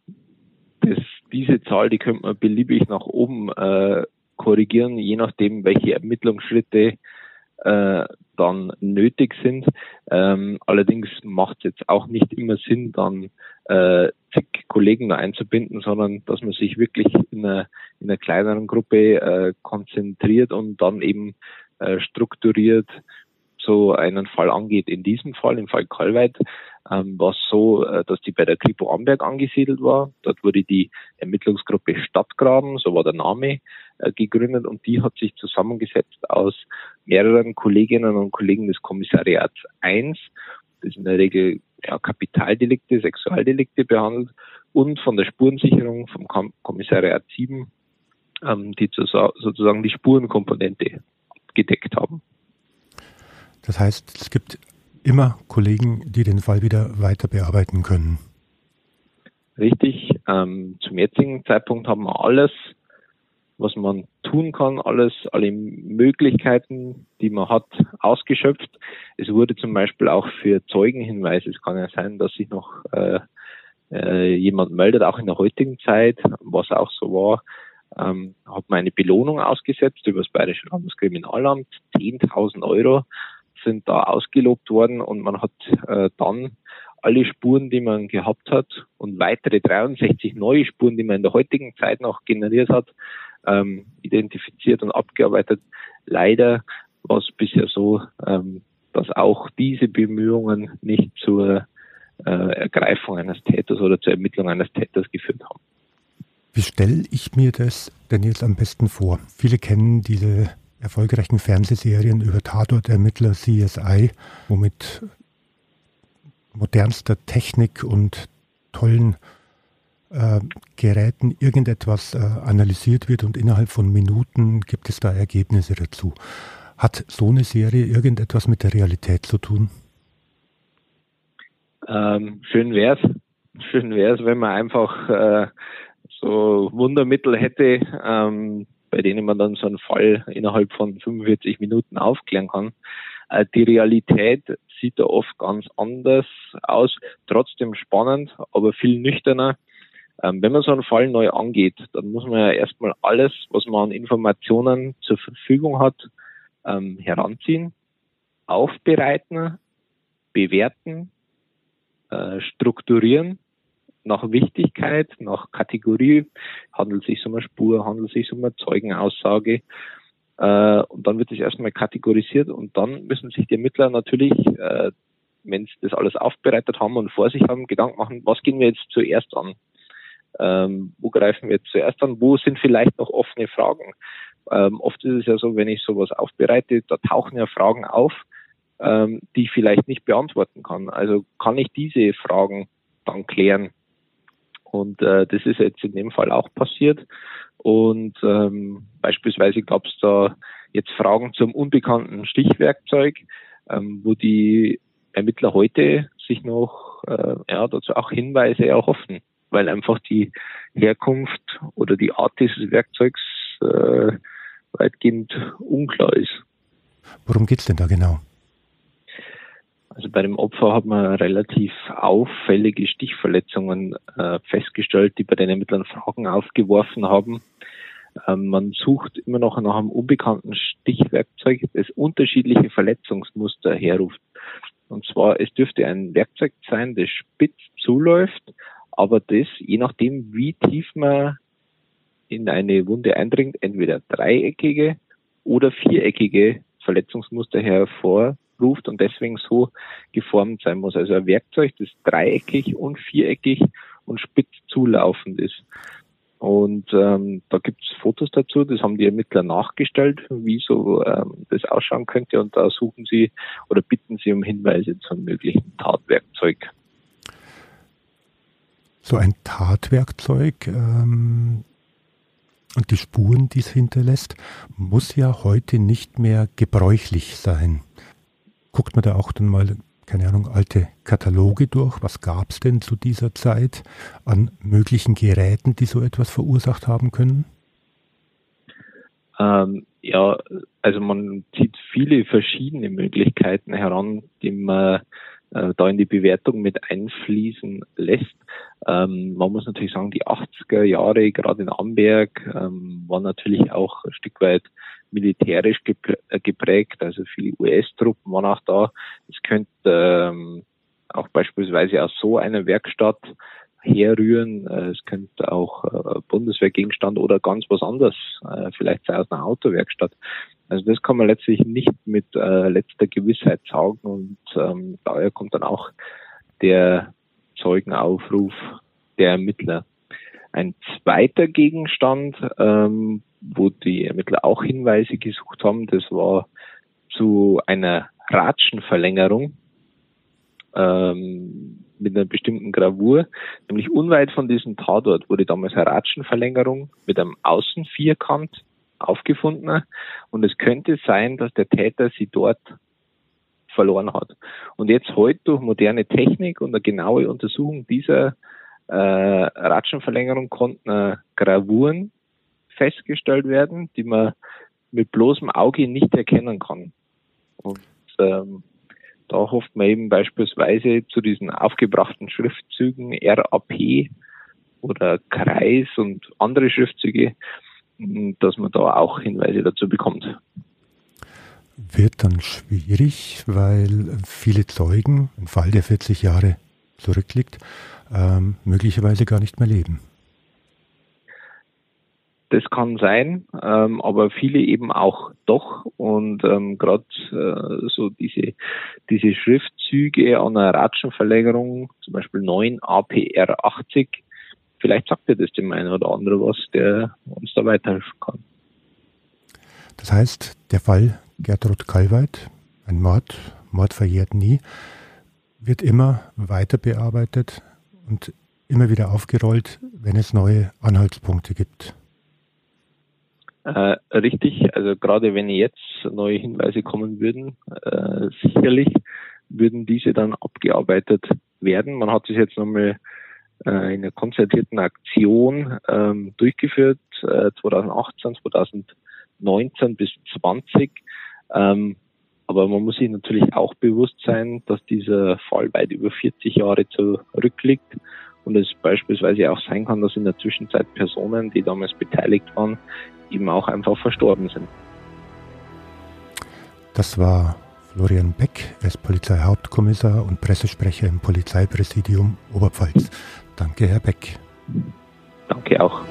das, diese Zahl, die könnte man beliebig nach oben äh, korrigieren, je nachdem, welche Ermittlungsschritte äh, dann nötig sind. Ähm, allerdings macht es jetzt auch nicht immer Sinn, dann äh, zig Kollegen einzubinden, sondern dass man sich wirklich in einer, in einer kleineren Gruppe äh, konzentriert und dann eben äh, strukturiert so einen Fall angeht. In diesem Fall, im Fall Kalweit, ähm, war es so, äh, dass die bei der Kripo Amberg angesiedelt war. Dort wurde die Ermittlungsgruppe Stadtgraben, so war der Name, äh, gegründet und die hat sich zusammengesetzt aus mehreren Kolleginnen und Kollegen des Kommissariats 1, das in der Regel ja, Kapitaldelikte, Sexualdelikte behandelt und von der Spurensicherung vom Kommissariat 7 ähm, die sozusagen die Spurenkomponente gedeckt haben. Das heißt, es gibt immer Kollegen, die den Fall wieder weiter bearbeiten können. Richtig. Ähm, zum jetzigen Zeitpunkt haben wir alles, was man tun kann, alles, alle Möglichkeiten, die man hat, ausgeschöpft. Es wurde zum Beispiel auch für Zeugenhinweise, es kann ja sein, dass sich noch äh, äh, jemand meldet, auch in der heutigen Zeit, was auch so war, ähm, hat man eine Belohnung ausgesetzt über das Bayerische Landeskriminalamt, 10.000 Euro sind da ausgelobt worden und man hat äh, dann alle Spuren, die man gehabt hat und weitere 63 neue Spuren, die man in der heutigen Zeit noch generiert hat, ähm, identifiziert und abgearbeitet. Leider war es bisher so, ähm, dass auch diese Bemühungen nicht zur äh, Ergreifung eines Täters oder zur Ermittlung eines Täters geführt haben. Wie stelle ich mir das denn jetzt am besten vor? Viele kennen diese erfolgreichen Fernsehserien über Tatort-Ermittler CSI, womit modernster Technik und tollen äh, Geräten irgendetwas äh, analysiert wird und innerhalb von Minuten gibt es da Ergebnisse dazu. Hat so eine Serie irgendetwas mit der Realität zu tun? Ähm, schön wär's. Schön wär's, wenn man einfach äh, so Wundermittel hätte, ähm, bei denen man dann so einen Fall innerhalb von 45 Minuten aufklären kann. Äh, die Realität sieht da oft ganz anders aus, trotzdem spannend, aber viel nüchterner. Ähm, wenn man so einen Fall neu angeht, dann muss man ja erstmal alles, was man an Informationen zur Verfügung hat, ähm, heranziehen, aufbereiten, bewerten, äh, strukturieren nach Wichtigkeit, nach Kategorie, handelt es sich um eine Spur, handelt es sich um eine Zeugenaussage. Äh, und dann wird es erstmal kategorisiert und dann müssen sich die Ermittler natürlich, äh, wenn sie das alles aufbereitet haben und vor sich haben, Gedanken machen, was gehen wir jetzt zuerst an? Ähm, wo greifen wir zuerst an? Wo sind vielleicht noch offene Fragen? Ähm, oft ist es ja so, wenn ich sowas aufbereite, da tauchen ja Fragen auf, ähm, die ich vielleicht nicht beantworten kann. Also kann ich diese Fragen dann klären? Und äh, das ist jetzt in dem Fall auch passiert. Und ähm, beispielsweise gab es da jetzt Fragen zum unbekannten Stichwerkzeug, ähm, wo die Ermittler heute sich noch äh, ja, dazu auch Hinweise erhoffen, weil einfach die Herkunft oder die Art dieses Werkzeugs äh, weitgehend unklar ist. Worum geht's denn da genau? Also bei dem Opfer hat man relativ auffällige Stichverletzungen äh, festgestellt, die bei den Ermittlern Fragen aufgeworfen haben. Ähm, man sucht immer noch nach einem unbekannten Stichwerkzeug, das unterschiedliche Verletzungsmuster herruft. Und zwar, es dürfte ein Werkzeug sein, das spitz zuläuft, aber das, je nachdem, wie tief man in eine Wunde eindringt, entweder dreieckige oder viereckige Verletzungsmuster hervor ruft und deswegen so geformt sein muss. Also ein Werkzeug, das dreieckig und viereckig und spitz zulaufend ist. Und ähm, da gibt es Fotos dazu, das haben die Ermittler nachgestellt, wie so ähm, das ausschauen könnte. Und da suchen sie oder bitten sie um Hinweise zum möglichen Tatwerkzeug. So ein Tatwerkzeug ähm, und die Spuren, die es hinterlässt, muss ja heute nicht mehr gebräuchlich sein guckt man da auch dann mal, keine Ahnung, alte Kataloge durch. Was gab es denn zu dieser Zeit an möglichen Geräten, die so etwas verursacht haben können? Ähm, ja, also man zieht viele verschiedene Möglichkeiten heran, die man äh, da in die Bewertung mit einfließen lässt. Ähm, man muss natürlich sagen, die 80er Jahre, gerade in Amberg, ähm, waren natürlich auch ein Stück weit militärisch äh, geprägt, also viele US-Truppen waren auch da. Es könnte ähm, auch beispielsweise aus so einer Werkstatt herrühren. Äh, es könnte auch Bundeswehrgegenstand oder ganz was anderes, vielleicht sei aus einer Autowerkstatt. Also das kann man letztlich nicht mit äh, letzter Gewissheit sagen und ähm, daher kommt dann auch der Zeugenaufruf der Ermittler. Ein zweiter Gegenstand, ähm, wo die Ermittler auch Hinweise gesucht haben, das war zu einer Ratschenverlängerung. Ähm, mit einer bestimmten Gravur. Nämlich unweit von diesem Tatort wurde damals eine Ratschenverlängerung mit einem Außenvierkant aufgefunden. Und es könnte sein, dass der Täter sie dort verloren hat. Und jetzt heute durch moderne Technik und eine genaue Untersuchung dieser äh, Ratschenverlängerung konnten äh, Gravuren festgestellt werden, die man mit bloßem Auge nicht erkennen kann. Und ähm, da hofft man eben beispielsweise zu diesen aufgebrachten Schriftzügen RAP oder Kreis und andere Schriftzüge, dass man da auch Hinweise dazu bekommt. Wird dann schwierig, weil viele Zeugen, ein Fall, der 40 Jahre zurückliegt, ähm, möglicherweise gar nicht mehr leben. Das kann sein, ähm, aber viele eben auch doch. Und ähm, gerade äh, so diese, diese Schriftzüge an einer Ratschenverlängerung, zum Beispiel 9 APR 80, vielleicht sagt er das dem einen oder anderen was, der uns da weiterhelfen kann. Das heißt, der Fall Gertrud Kalweit, ein Mord, Mord verjährt nie, wird immer weiter bearbeitet und immer wieder aufgerollt, wenn es neue Anhaltspunkte gibt. Äh, richtig, also gerade wenn jetzt neue Hinweise kommen würden, äh, sicherlich würden diese dann abgearbeitet werden. Man hat es jetzt nochmal äh, in einer konzertierten Aktion ähm, durchgeführt, äh, 2018, 2019 bis 20. Ähm, aber man muss sich natürlich auch bewusst sein, dass dieser Fall weit über 40 Jahre zurückliegt und es beispielsweise auch sein kann, dass in der Zwischenzeit Personen, die damals beteiligt waren, eben auch einfach verstorben sind. Das war Florian Beck, er ist Polizeihauptkommissar und Pressesprecher im Polizeipräsidium Oberpfalz. Danke, Herr Beck. Danke auch.